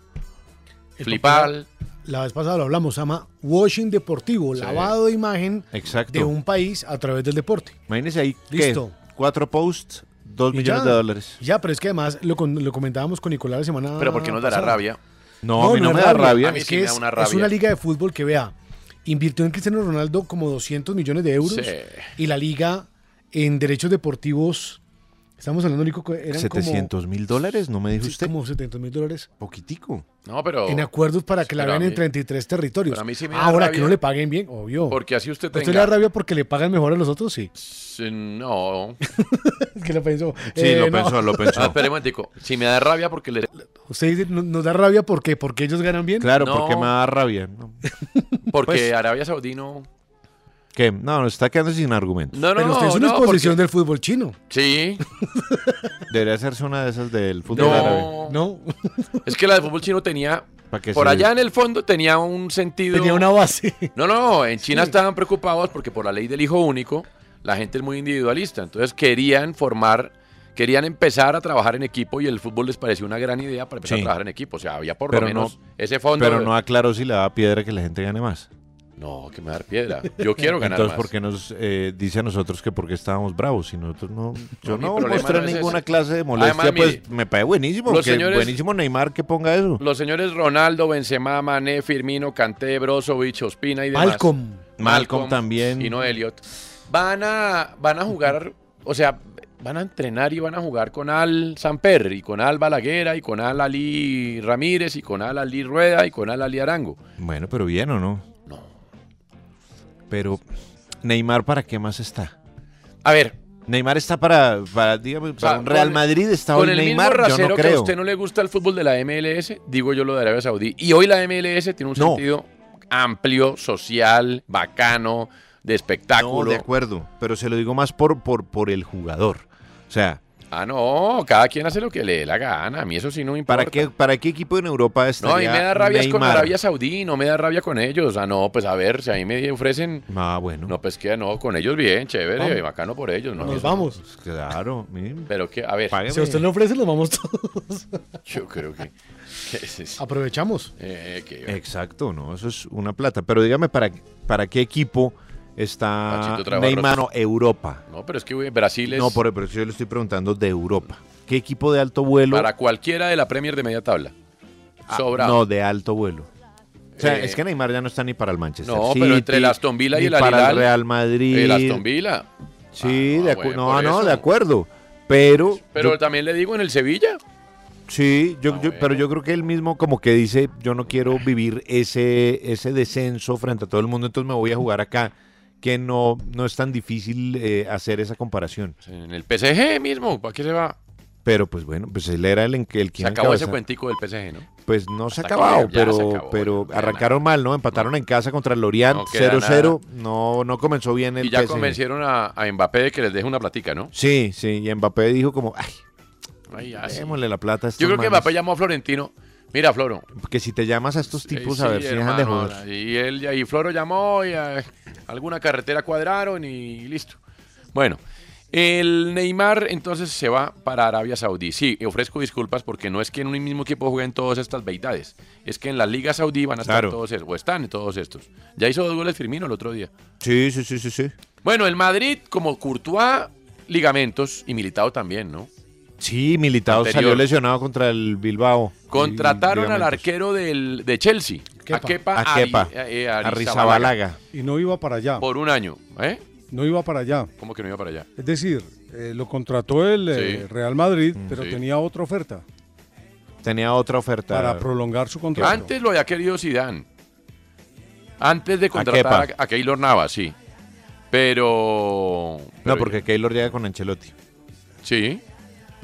El Flipal. La vez pasada lo hablamos, se llama washing deportivo, Sí. lavado de imagen Exacto. de un país a través del deporte. Imagínese ahí, ¿qué? Listo. Cuatro posts, dos Y millones ya. de dólares. Ya, pero es que además lo, lo comentábamos con Nicolás la semana Pero porque nos dará pasada. rabia. No, a mí no, es me da rabia. A mí Es sí que me da es, una es rabia. una liga de fútbol que vea, invirtió en Cristiano Ronaldo como 200 millones de euros Sí. y la liga en derechos deportivos, estamos hablando, Nico, que eran 700 mil dólares, ¿no me dijo usted? como 700 mil dólares Poquitico. No, pero. en acuerdos para que la vean en mí- 33 territorios. pero a mí sí me da Ahora rabia. que no le paguen bien, obvio. Porque así usted ¿Usted le da rabia porque le pagan mejor a los otros? Sí. Sí, No. (laughs) Es que lo pensó. Sí, Eh, lo no. pensó, lo pensó. (laughs) Ah, espere un momentico. Si me da rabia porque le. Usted dice, ¿no- ¿nos da rabia por qué? ¿Porque ellos ganan bien? Claro, No. porque me da rabia. No. (laughs) Porque Pues- Arabia Saudí no. ¿Qué? No, no, está quedando sin argumentos. No, no, Pero usted es una no, exposición porque- del fútbol chino. Sí. (laughs) Debería hacerse una de esas del fútbol No. árabe. No. (laughs) Es que la de fútbol chino tenía. Por se- allá en el fondo tenía un sentido. Tenía una base. (laughs) No, no, en China Sí. estaban preocupados porque por la ley del hijo único, la gente es muy individualista. Entonces querían formar, querían empezar a trabajar en equipo y el fútbol les pareció una gran idea para empezar Sí. a trabajar en equipo. O sea, había por Pero lo menos no- ese fondo. Pero no aclaró si le da piedra que la gente gane más. No, que me da piedra. Yo quiero ganar Entonces, más. ¿por qué nos eh, dice a nosotros que porque estábamos bravos? Y nosotros no. Yo no no ninguna ese. clase de molestia. Además, pues mire, me parece buenísimo. los señores- buenísimo Neymar que ponga eso. Los señores Ronaldo, Benzema, Mané, Firmino, Kanté, Brozovic, Ospina y demás. Malcolm. Malcolm también. Y no Elliot. Van a, van a jugar, o sea, van a entrenar y van a jugar con Al Samper y con Al Balaguera y con Al Ali Ramírez y con Al Ali Rueda y con Al Ali Arango. Bueno, pero bien o no. Pero, Neymar, ¿para qué más está? A ver. Neymar está para, para digamos, o sea, para un Real Madrid, está con hoy el Neymar, mismo yo rasero no que a creo. usted no le gusta el fútbol de la MLS, digo yo lo de Arabia Saudí. Y hoy la MLS tiene un No. sentido amplio, social, bacano, de espectáculo. No, de acuerdo, pero se lo digo más por, por, por el jugador. O sea, Ah, no, cada quien hace lo que le dé la gana. A mí eso sí no me importa. ¿para qué, ¿para qué equipo en Europa estaría No, a mí me da rabia es con? Arabia Saudí, no me da rabia con ellos. Ah, no, pues a ver, si a mí me ofrecen. Ah, bueno. No, pues que no, con ellos bien, chévere, Vamos. bacano por ellos. ¿no? Nos vamos. Claro, Pero que, a ver. Si a usted le ofrece, nos vamos todos. (laughs) Yo creo que. que es- es- Aprovechamos. eh, que- Exacto, no, eso es una plata. Pero dígame, ¿para, para qué equipo está Machito trabaja Neymar? roto. No, Europa. no, pero es que Brasil es. No, por pero yo le estoy preguntando de Europa. ¿Qué equipo de alto vuelo? Para cualquiera de la Premier de media tabla. Ah, Sobra. No, de alto vuelo. O sea, Eh, es que Neymar ya no está ni para el Manchester No, City, pero entre el Aston Villa y el para Al-Hilal, el Real Madrid. El Aston Villa. Sí, Ah, de bueno, no, no, de acuerdo. Pero, Pero yo- también le digo en el Sevilla. sí, Ah, yo, yo- pero yo creo que él mismo como que dice, yo no quiero vivir ese, ese descenso frente a todo el mundo, entonces me voy a jugar acá, que no, no es tan difícil eh, hacer esa comparación. En el PSG mismo, ¿para qué se va? Pero pues bueno, pues él era el, en que el Se acabó ese cuentico del PSG, ¿no? Pues no se ha acabado, ya pero, acabó, pero arrancaron mal, ¿no? Empataron en casa contra el Lorient No queda 0-0. No, no comenzó bien el Y ya PSG. convencieron a, a Mbappé de que les deje una platica, ¿no? Sí, sí, y Mbappé dijo como, ay, Ay, sí. démosle la plata a estos Yo creo que manes". Mbappé llamó a Florentino. Mira, Floro. Que si te llamas a estos tipos, a Sí, ver si dejan de joder. Y él y Floro llamó y eh, alguna carretera cuadraron y listo. Bueno, el Neymar entonces se va para Arabia Saudí. Sí, ofrezco disculpas porque no es que en un mismo equipo jueguen todas estas beidades. Es que en la Liga Saudí van a estar Claro. todos estos, o están todos estos. Ya hizo dos goles Firmino el otro día. Sí, sí, sí, sí, sí. Bueno, el Madrid, como Courtois, ligamentos y Militao también, ¿no? Sí, Anterior. salió lesionado contra el Bilbao. Contrataron Y al arquero del, de Chelsea, a Kepa, A Kepa, eh, Arrizabalaga. Y no iba para allá. Por un año, ¿eh? No iba para allá. ¿Cómo que no iba para allá? Es decir, eh, lo contrató el eh, Sí. Real Madrid, Mm. pero Sí. tenía otra oferta Tenía otra oferta. para prolongar su contrato. Antes lo había querido Zidane. Antes de contratar a, a Keylor Navas, sí. Pero, No, pero- porque Keylor llega con Ancelotti. Sí.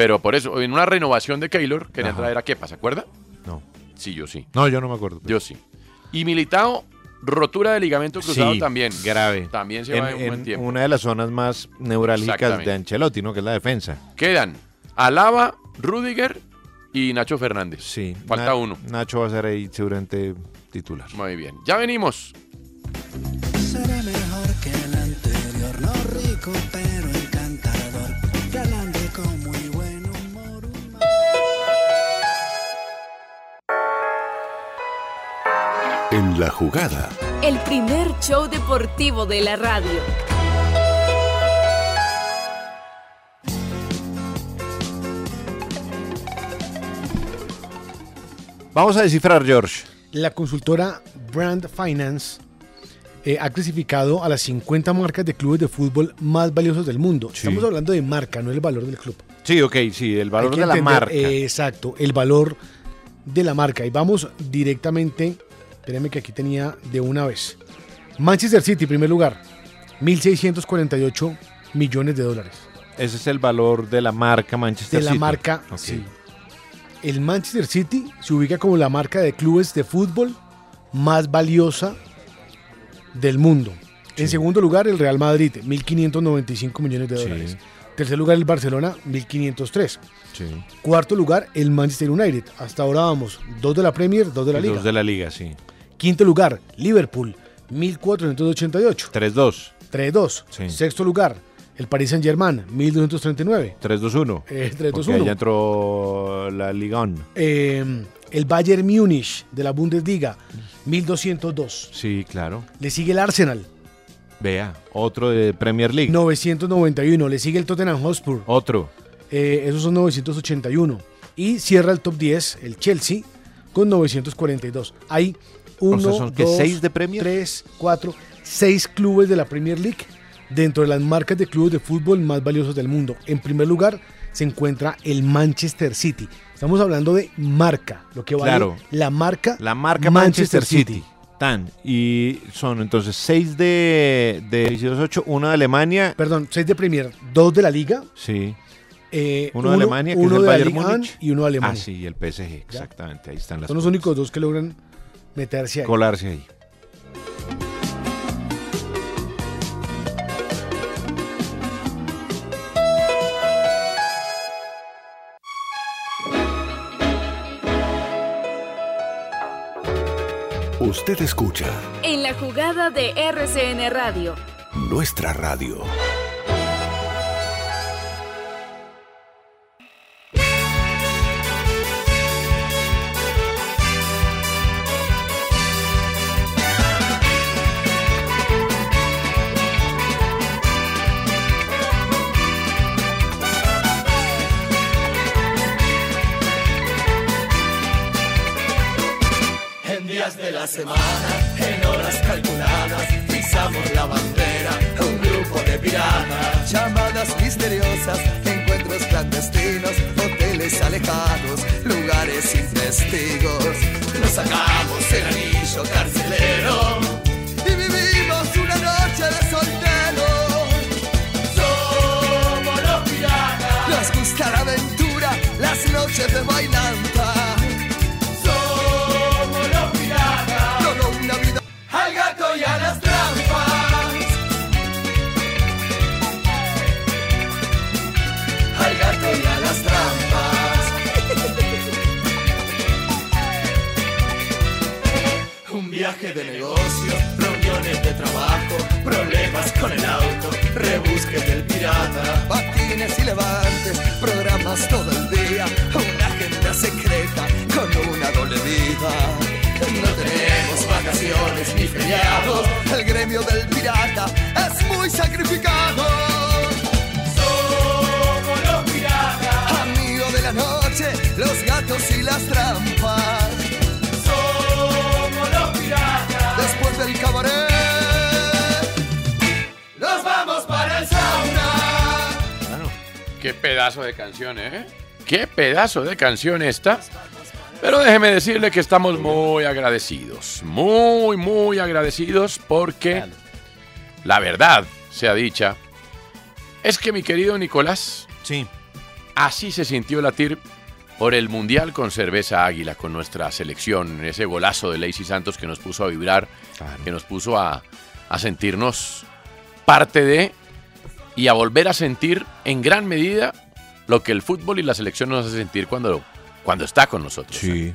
Pero por eso, en una renovación de Keylor, querían Ajá. traer a Kepa, ¿se acuerda? No. Sí, yo sí. No, yo no me acuerdo. Yo sí. Y Militao, rotura de ligamento cruzado Sí, también. grave. También se en, va en un buen en tiempo. una de las zonas más neurálgicas Exactamente. de Ancelotti, ¿no? Que es la defensa. Quedan Alaba, Rudiger y Nacho Fernández. Sí. Falta Na- uno. Nacho va a ser ahí seguramente titular. Muy bien. Ya venimos. Seré mejor que el anterior, no rico pero En la jugada. El primer show deportivo de la radio. Vamos a descifrar, George. La consultora Brand Finance eh, ha clasificado a las 50 marcas de clubes de fútbol más valiosos del mundo. Estamos hablando de marca, no el valor del club. Sí, ok, sí, el valor Hay que de la marca. eh, exacto, el valor de la marca. Y vamos directamente, espérenme que aquí tenía de una vez. Manchester City, primer lugar, 1.648 millones de dólares. Ese es el valor de la marca Manchester De la City. marca, sí. El Manchester City se ubica como la marca de clubes de fútbol más valiosa del mundo. En segundo lugar, el Real Madrid, 1.595 millones de Sí. dólares. Tercer lugar, el Barcelona, 1.503. Sí. Cuarto lugar, el Manchester United. Hasta ahora vamos, dos de la Premier, dos de la Liga. Dos de la liga, sí. Quinto lugar, Liverpool, 1.488. 3-2. 3-2. Sí. Sexto lugar, el Paris Saint-Germain, 1.239. 3-2-1. Eh, 3-2-1. Porque ahí ya entró la Ligón. Eh, el Bayern Múnich de la Bundesliga, 1202. Sí, claro. Le sigue el Arsenal, Vea, otro de Premier League. 991. Le sigue el Tottenham Hotspur, Otro. eh, esos son 981. Y cierra el top 10, el Chelsea, con 942. Hay uno, sea, ¿son qué, dos, seis de Premier? tres, cuatro, seis clubes de la Premier League dentro de las marcas de clubes de fútbol más valiosos del mundo. En primer lugar se encuentra el Manchester City. Estamos hablando de marca, lo que vale Claro. la marca, La marca Manchester City. Tan. Y son entonces seis de, de 18, uno de Alemania. Perdón, seis de Premier, dos de la Liga. Sí. eh, Uno de Alemania, que uno es el Bayern Múnich. y uno de Alemania. Ah, sí, y el PSG, exactamente. Ahí están las Son los únicos dos que logran meterse ahí. colarse ahí. Usted escucha En la jugada de RCN Radio. nuestra radio. La semana, en horas calculadas, pisamos la bandera, un grupo de piratas. Llamadas misteriosas, encuentros clandestinos, hoteles alejados, lugares sin testigos. Nos sacamos el anillo carcelero y vivimos una noche de solteros. Somos los piratas. Nos gusta la aventura, las noches de bailanta. Con el auto, rebusques del pirata, patines y levantes, programas todo el día, una agenda secreta con una doble vida. No tenemos vacaciones ni feriados, el gremio del pirata es muy sacrificado. Somos los piratas, amigos de la noche, los gatos y las trampas. Para el sauna. Qué pedazo de canción, ¿eh? Qué pedazo de canción esta. Pero déjeme decirle que estamos muy agradecidos, muy, muy agradecidos porque la verdad sea dicha, es que mi querido Nicolás, sí. así se sintió latir por el Mundial con cerveza águila, con nuestra selección, ese golazo de Lacey Santos que nos puso a vibrar, que nos puso a, a sentirnos parte de y a volver a sentir en gran medida lo que el fútbol y la selección nos hace sentir cuando, cuando está con nosotros. Sí.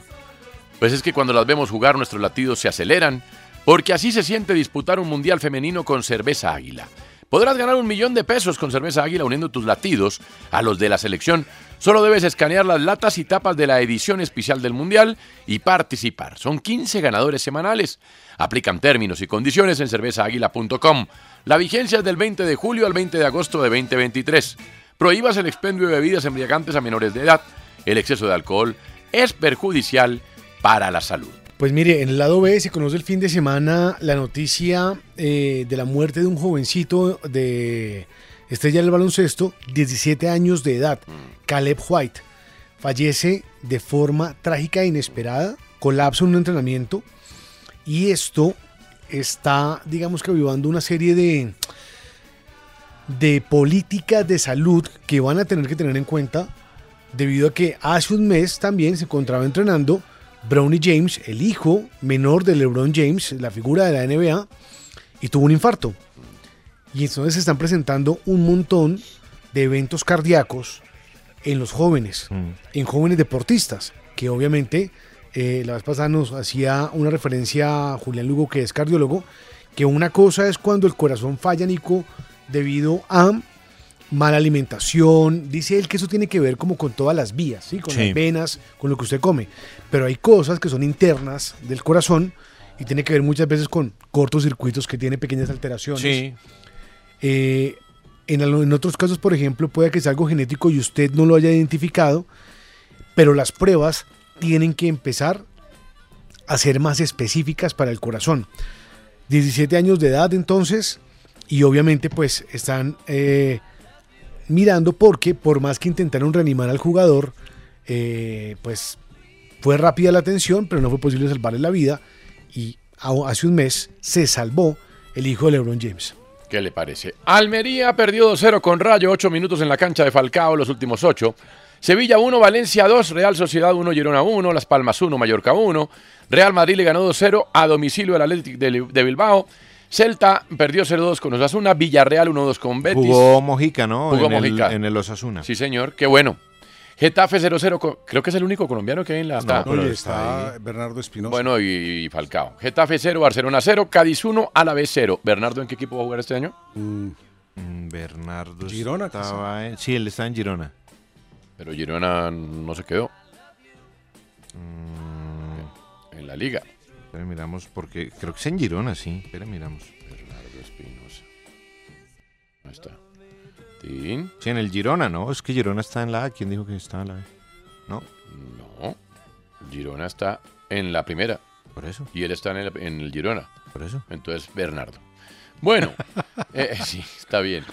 Pues es que cuando las vemos jugar nuestros latidos se aceleran, porque así se siente disputar un mundial femenino con cerveza águila. Podrás ganar un millón de pesos con cerveza águila uniendo tus latidos a los de la selección. Solo debes escanear las latas y tapas de la edición especial del mundial y participar. Son 15 ganadores semanales. Aplican términos y condiciones en cervezaaguila.com. La vigencia es del 20 de julio al 20 de agosto de 2023. Prohíbas el expendio de bebidas embriagantes a menores de edad. El exceso de alcohol es perjudicial para la salud. Pues mire, en el lado B se conoce el fin de semana la noticia eh, de la muerte de un jovencito de estrella del baloncesto, 17 años de edad, Caleb White. Fallece de forma trágica e inesperada, colapsa en un entrenamiento y esto está, digamos que avivando una serie de, de políticas de salud que van a tener que tener en cuenta debido a que hace un mes también se encontraba entrenando Brownie James, el hijo menor de LeBron James, la figura de la NBA, y tuvo un infarto. Y entonces se están presentando un montón de eventos cardíacos en los jóvenes, en jóvenes deportistas, que obviamente eh, la vez pasada nos hacía una referencia a Julián Lugo, que es cardiólogo, que una cosa es cuando el corazón falla, Nico, debido a mala alimentación. Dice él que eso tiene que ver como con todas las vías, ¿sí? con Sí. las venas, con lo que usted come. Pero hay cosas que son internas del corazón y tiene que ver muchas veces con cortocircuitos que tiene pequeñas alteraciones. Sí. Eh, en, otros casos, por ejemplo, puede que sea algo genético y usted no lo haya identificado, pero las pruebas tienen que empezar a ser más específicas para el corazón. 17 años de edad entonces, y obviamente pues están eh, mirando porque por más que intentaron reanimar al jugador, eh, pues fue rápida la atención, pero no fue posible salvarle la vida y hace un mes se salvó el hijo de LeBron James. ¿Qué le parece? Almería perdió 2-0 con Rayo, 8 minutos en la cancha de Falcao, los últimos 8. Sevilla 1, Valencia 2, Real Sociedad 1, Girona 1, Las Palmas 1, Mallorca 1. Real Madrid le ganó 2-0 a domicilio al Athletic de, de Bilbao. Celta perdió 0-2 con Osasuna, Villarreal 1-2 con Betis. Jugó Mojica, ¿no? Jugó en, el, Mojica. en el Osasuna. Sí, señor, qué bueno. Getafe 0-0, con- creo que es el único colombiano que hay en la... No, pero está Bernardo Espinosa. Bueno, y, y Falcao. Getafe 0, Barcelona 0, Cádiz 1, Alavés 0. Bernardo, ¿en qué equipo va a jugar este año? Mm, Bernardo Girona, estaba en- Sí, él está en Girona. Pero Girona no se quedó. Mm. En la liga. Espera, miramos, porque creo que es en Girona, sí. Espera, miramos. Bernardo Espinosa. Ahí está. Sí, en el Girona, ¿no? Es que Girona está en la A. ¿Quién dijo que estaba en la B? ¿No? No. Girona está en la primera. Por eso. Y él está en el, en el Girona. Por eso. Entonces, Bernardo. Bueno, (laughs) eh, sí, está bien.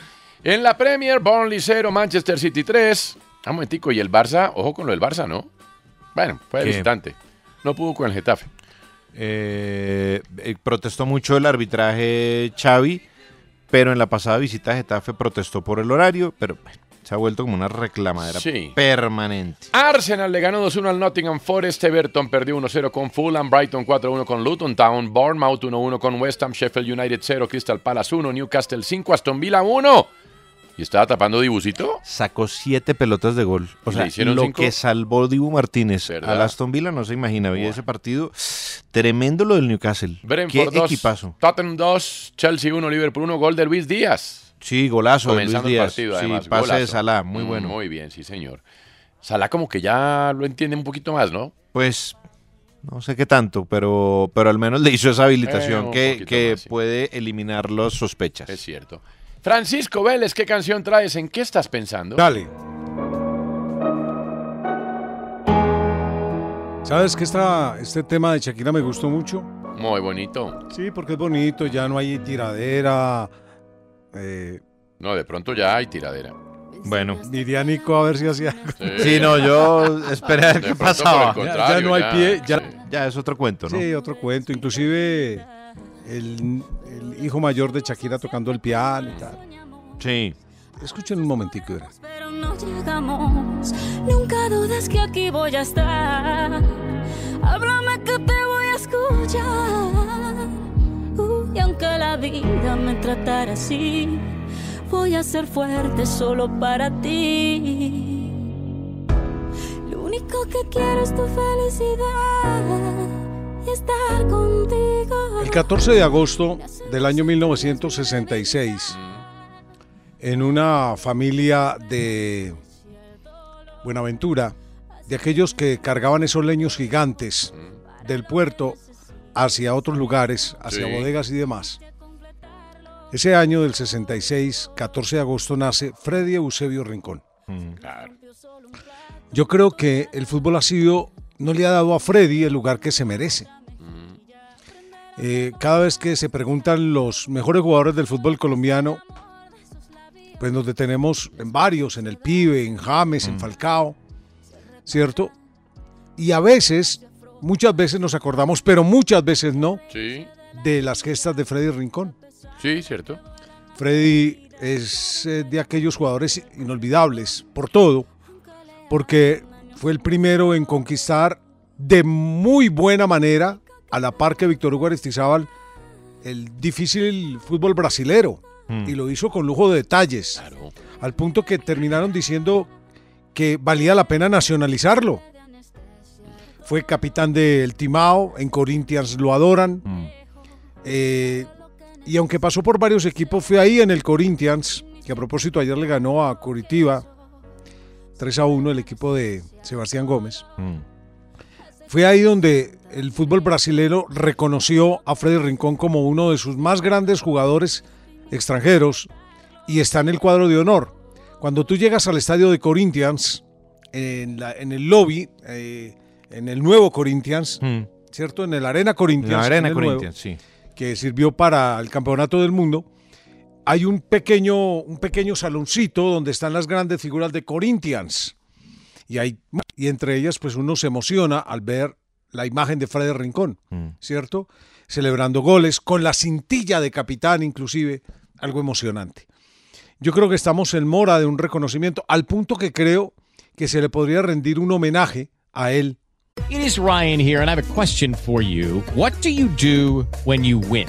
En la Premier, Burnley 0, Manchester City 3. Ah, Un momentico, y el Barça, ojo con lo del Barça, ¿no? Bueno, fue de ¿Qué? visitante. No pudo con el Getafe. Eh, eh, protestó mucho el arbitraje Xavi, pero en la pasada visita a Getafe protestó por el horario, pero bueno, se ha vuelto como una reclamadera Sí. permanente. Arsenal le ganó 2-1 al Nottingham Forest, Everton perdió 1-0 con Fulham, Brighton 4-1 con Luton Town, Bournemouth 1-1 con West Ham, Sheffield United 0, Crystal Palace 1, Newcastle 5, Aston Villa 1. ¿Y estaba tapando Dibusito? Sacó siete pelotas de gol. O ¿Y sea, lo cinco? que salvó Dibu Martínez ¿Verdad? al Aston Villa no se imagina. Ese partido tremendo lo del Newcastle. Brentford Qué 2, equipazo. Tottenham 2, Chelsea 1, Liverpool 1, gol de Luis Díaz. Sí, golazo de Luis Comenzando el Díaz. partido, Sí, pase de golazo. Salah, muy Mm, bueno. Muy bien, sí, señor. Salah como que ya lo entiende un poquito más, ¿no? Pues no sé qué tanto, pero, pero al menos le hizo esa habilitación Eh, que, poquito que más, sí. puede eliminar las sospechas. Es cierto. Francisco Vélez, ¿qué canción traes? ¿En qué estás pensando? Dale. ¿Sabes que esta, este tema de Shakira me gustó mucho? Muy bonito. Sí, porque es bonito, ya no hay tiradera. eh, No, de pronto ya hay tiradera. Bueno. Diría Nico a ver si hacía algo. Sí, no, yo esperé a ver De qué pasaba. Ya, no hay ya, pie, ya, sí. Ya es otro cuento, ¿no? Sí, otro cuento. Inclusive el, el hijo mayor de Shakira tocando el piano y tal. Sí. Escuchen un momentico. Pero no llegamos, nunca dudes que aquí voy a estar. Háblame que te voy a escuchar. Uh, y aunque la vida me tratara así, voy a ser fuerte solo para ti. Lo único que quiero es tu felicidad estar contigo. El 14 de agosto del año 1966, en una familia de Buenaventura, de aquellos que cargaban esos leños gigantes del puerto hacia otros lugares, hacia Sí. bodegas y demás. Ese año del 66, 14 de agosto, nace Freddy Eusebio Rincón. Claro. Yo creo que el fútbol ha sido, no le ha dado a Freddy el lugar que se merece. Eh, cada vez que se preguntan los mejores jugadores del fútbol colombiano, pues nos detenemos en varios, en el Pibe, en James, en Falcao, ¿cierto? Y a veces, muchas veces nos acordamos, pero muchas veces no, Sí, de las gestas de Freddy Rincón. sí, cierto. Freddy es eh, de aquellos jugadores inolvidables por todo, porque fue el primero en conquistar de muy buena manera, a la par que Víctor Hugo Aristizábal, el difícil fútbol brasilero. Y lo hizo con lujo de detalles, al punto que terminaron diciendo que valía la pena nacionalizarlo. Fue capitán del Timao, en Corinthians lo adoran. Eh, y aunque pasó por varios equipos, fue ahí en el Corinthians, que a propósito ayer le ganó a Curitiba 3 a 1 el equipo de Sebastián Gómez. Fue ahí donde el fútbol brasileño reconoció a Freddy Rincón como uno de sus más grandes jugadores extranjeros y está en el cuadro de honor. Cuando tú llegas al estadio de Corinthians, en, la- en el lobby, eh, en el nuevo Corinthians, ¿cierto? En el Arena Corinthians. La Arena nuevo, Corinthians, sí. Que sirvió para el campeonato del mundo. Hay un pequeño, un pequeño saloncito donde están las grandes figuras de Corinthians. Y, hay, y entre ellas, pues uno se emociona al ver la imagen de Freddy Rincón, ¿cierto? celebrando goles, con la cintilla de capitán inclusive, algo emocionante. Yo creo que estamos en mora de un reconocimiento, al punto que creo que se le podría rendir un homenaje a él. It is Ryan here, and I have a question for you. What do you do when you win?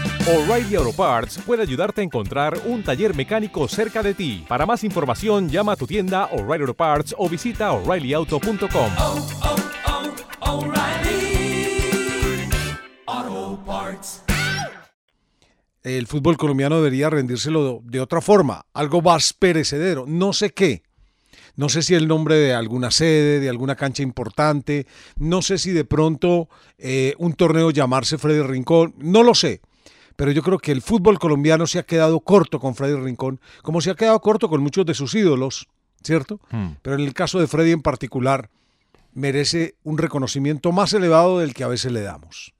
O'Reilly Auto Parts puede ayudarte a encontrar un taller mecánico cerca de ti. Para más información, llama a tu tienda O'Reilly Auto Parts o visita oreillyauto.com. El fútbol colombiano debería rendírselo de otra forma, algo más perecedero, no sé qué. No sé si el nombre de alguna sede, de alguna cancha importante, no sé si de pronto eh, un torneo llamarse Freddy Rincón, no lo sé. Pero yo creo que el fútbol colombiano se ha quedado corto con Freddy Rincón, como se ha quedado corto con muchos de sus ídolos, ¿cierto? Hmm. Pero en el caso de Freddy en particular, merece un reconocimiento más elevado del que a veces le damos.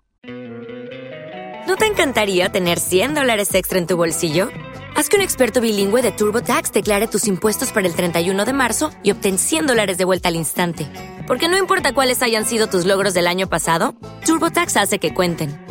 ¿No te encantaría tener 100 dólares extra en tu bolsillo? Haz que un experto bilingüe de TurboTax declare tus impuestos para el 31 de marzo y obtén 100 dólares de vuelta al instante. Porque no importa cuáles hayan sido tus logros del año pasado, TurboTax hace que cuenten.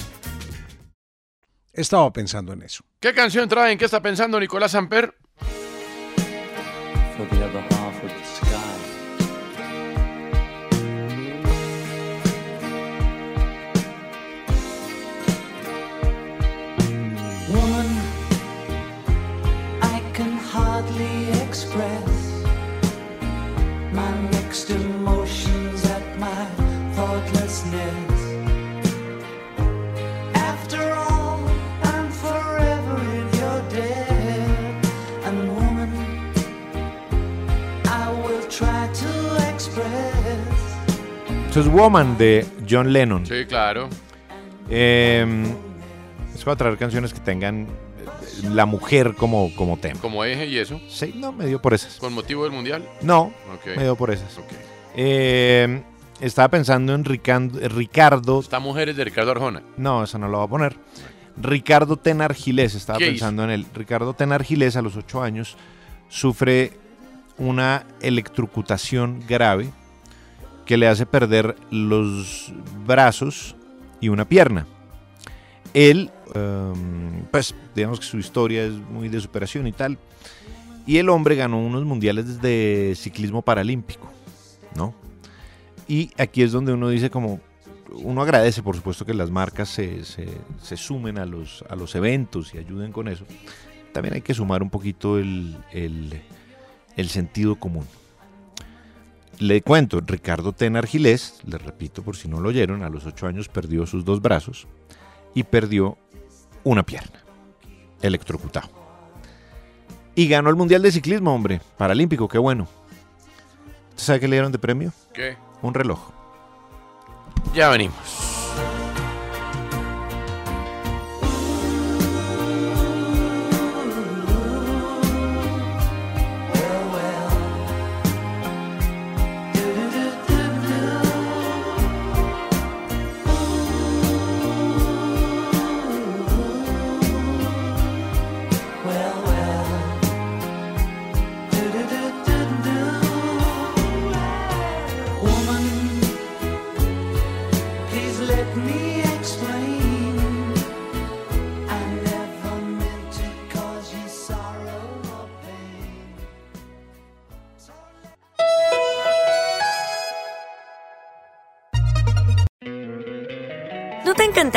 Estaba pensando en eso. ¿Qué canción traen? ¿Qué está pensando Nicolás Samper? Es Woman de John Lennon. Sí, claro. Eh, es para traer canciones que tengan eh, la mujer como, como tema. Como eje y eso. Sí, no, me dio por esas. ¿Con motivo del mundial? No, Ok. me dio por esas. Eh, estaba pensando en Rican- Ricardo. Está Mujeres de Ricardo Arjona. No, eso no lo voy a poner. Ricardo Tenar Gilés, estaba ¿Qué pensando en él. Ricardo Tenar Gilés, a los 8 años, sufre una electrocutación grave que le hace perder los brazos y una pierna. Él, em, pues, digamos que su historia es muy de superación y tal. Y el hombre ganó unos mundiales de ciclismo paralímpico, ¿no? Y aquí es donde uno dice como, uno agradece por supuesto que las marcas se, se- sumen a los, a los eventos y ayuden con eso. También hay que sumar un poquito el- el sentido común. Le cuento, Ricardo Tenar Gilés, le repito por si no lo oyeron, a los 8 años perdió sus dos brazos y perdió una pierna, electrocutado. Y ganó el Mundial de Ciclismo, hombre, paralímpico, qué bueno. ¿Usted sabe qué le dieron de premio? ¿Qué? Un reloj. Ya venimos.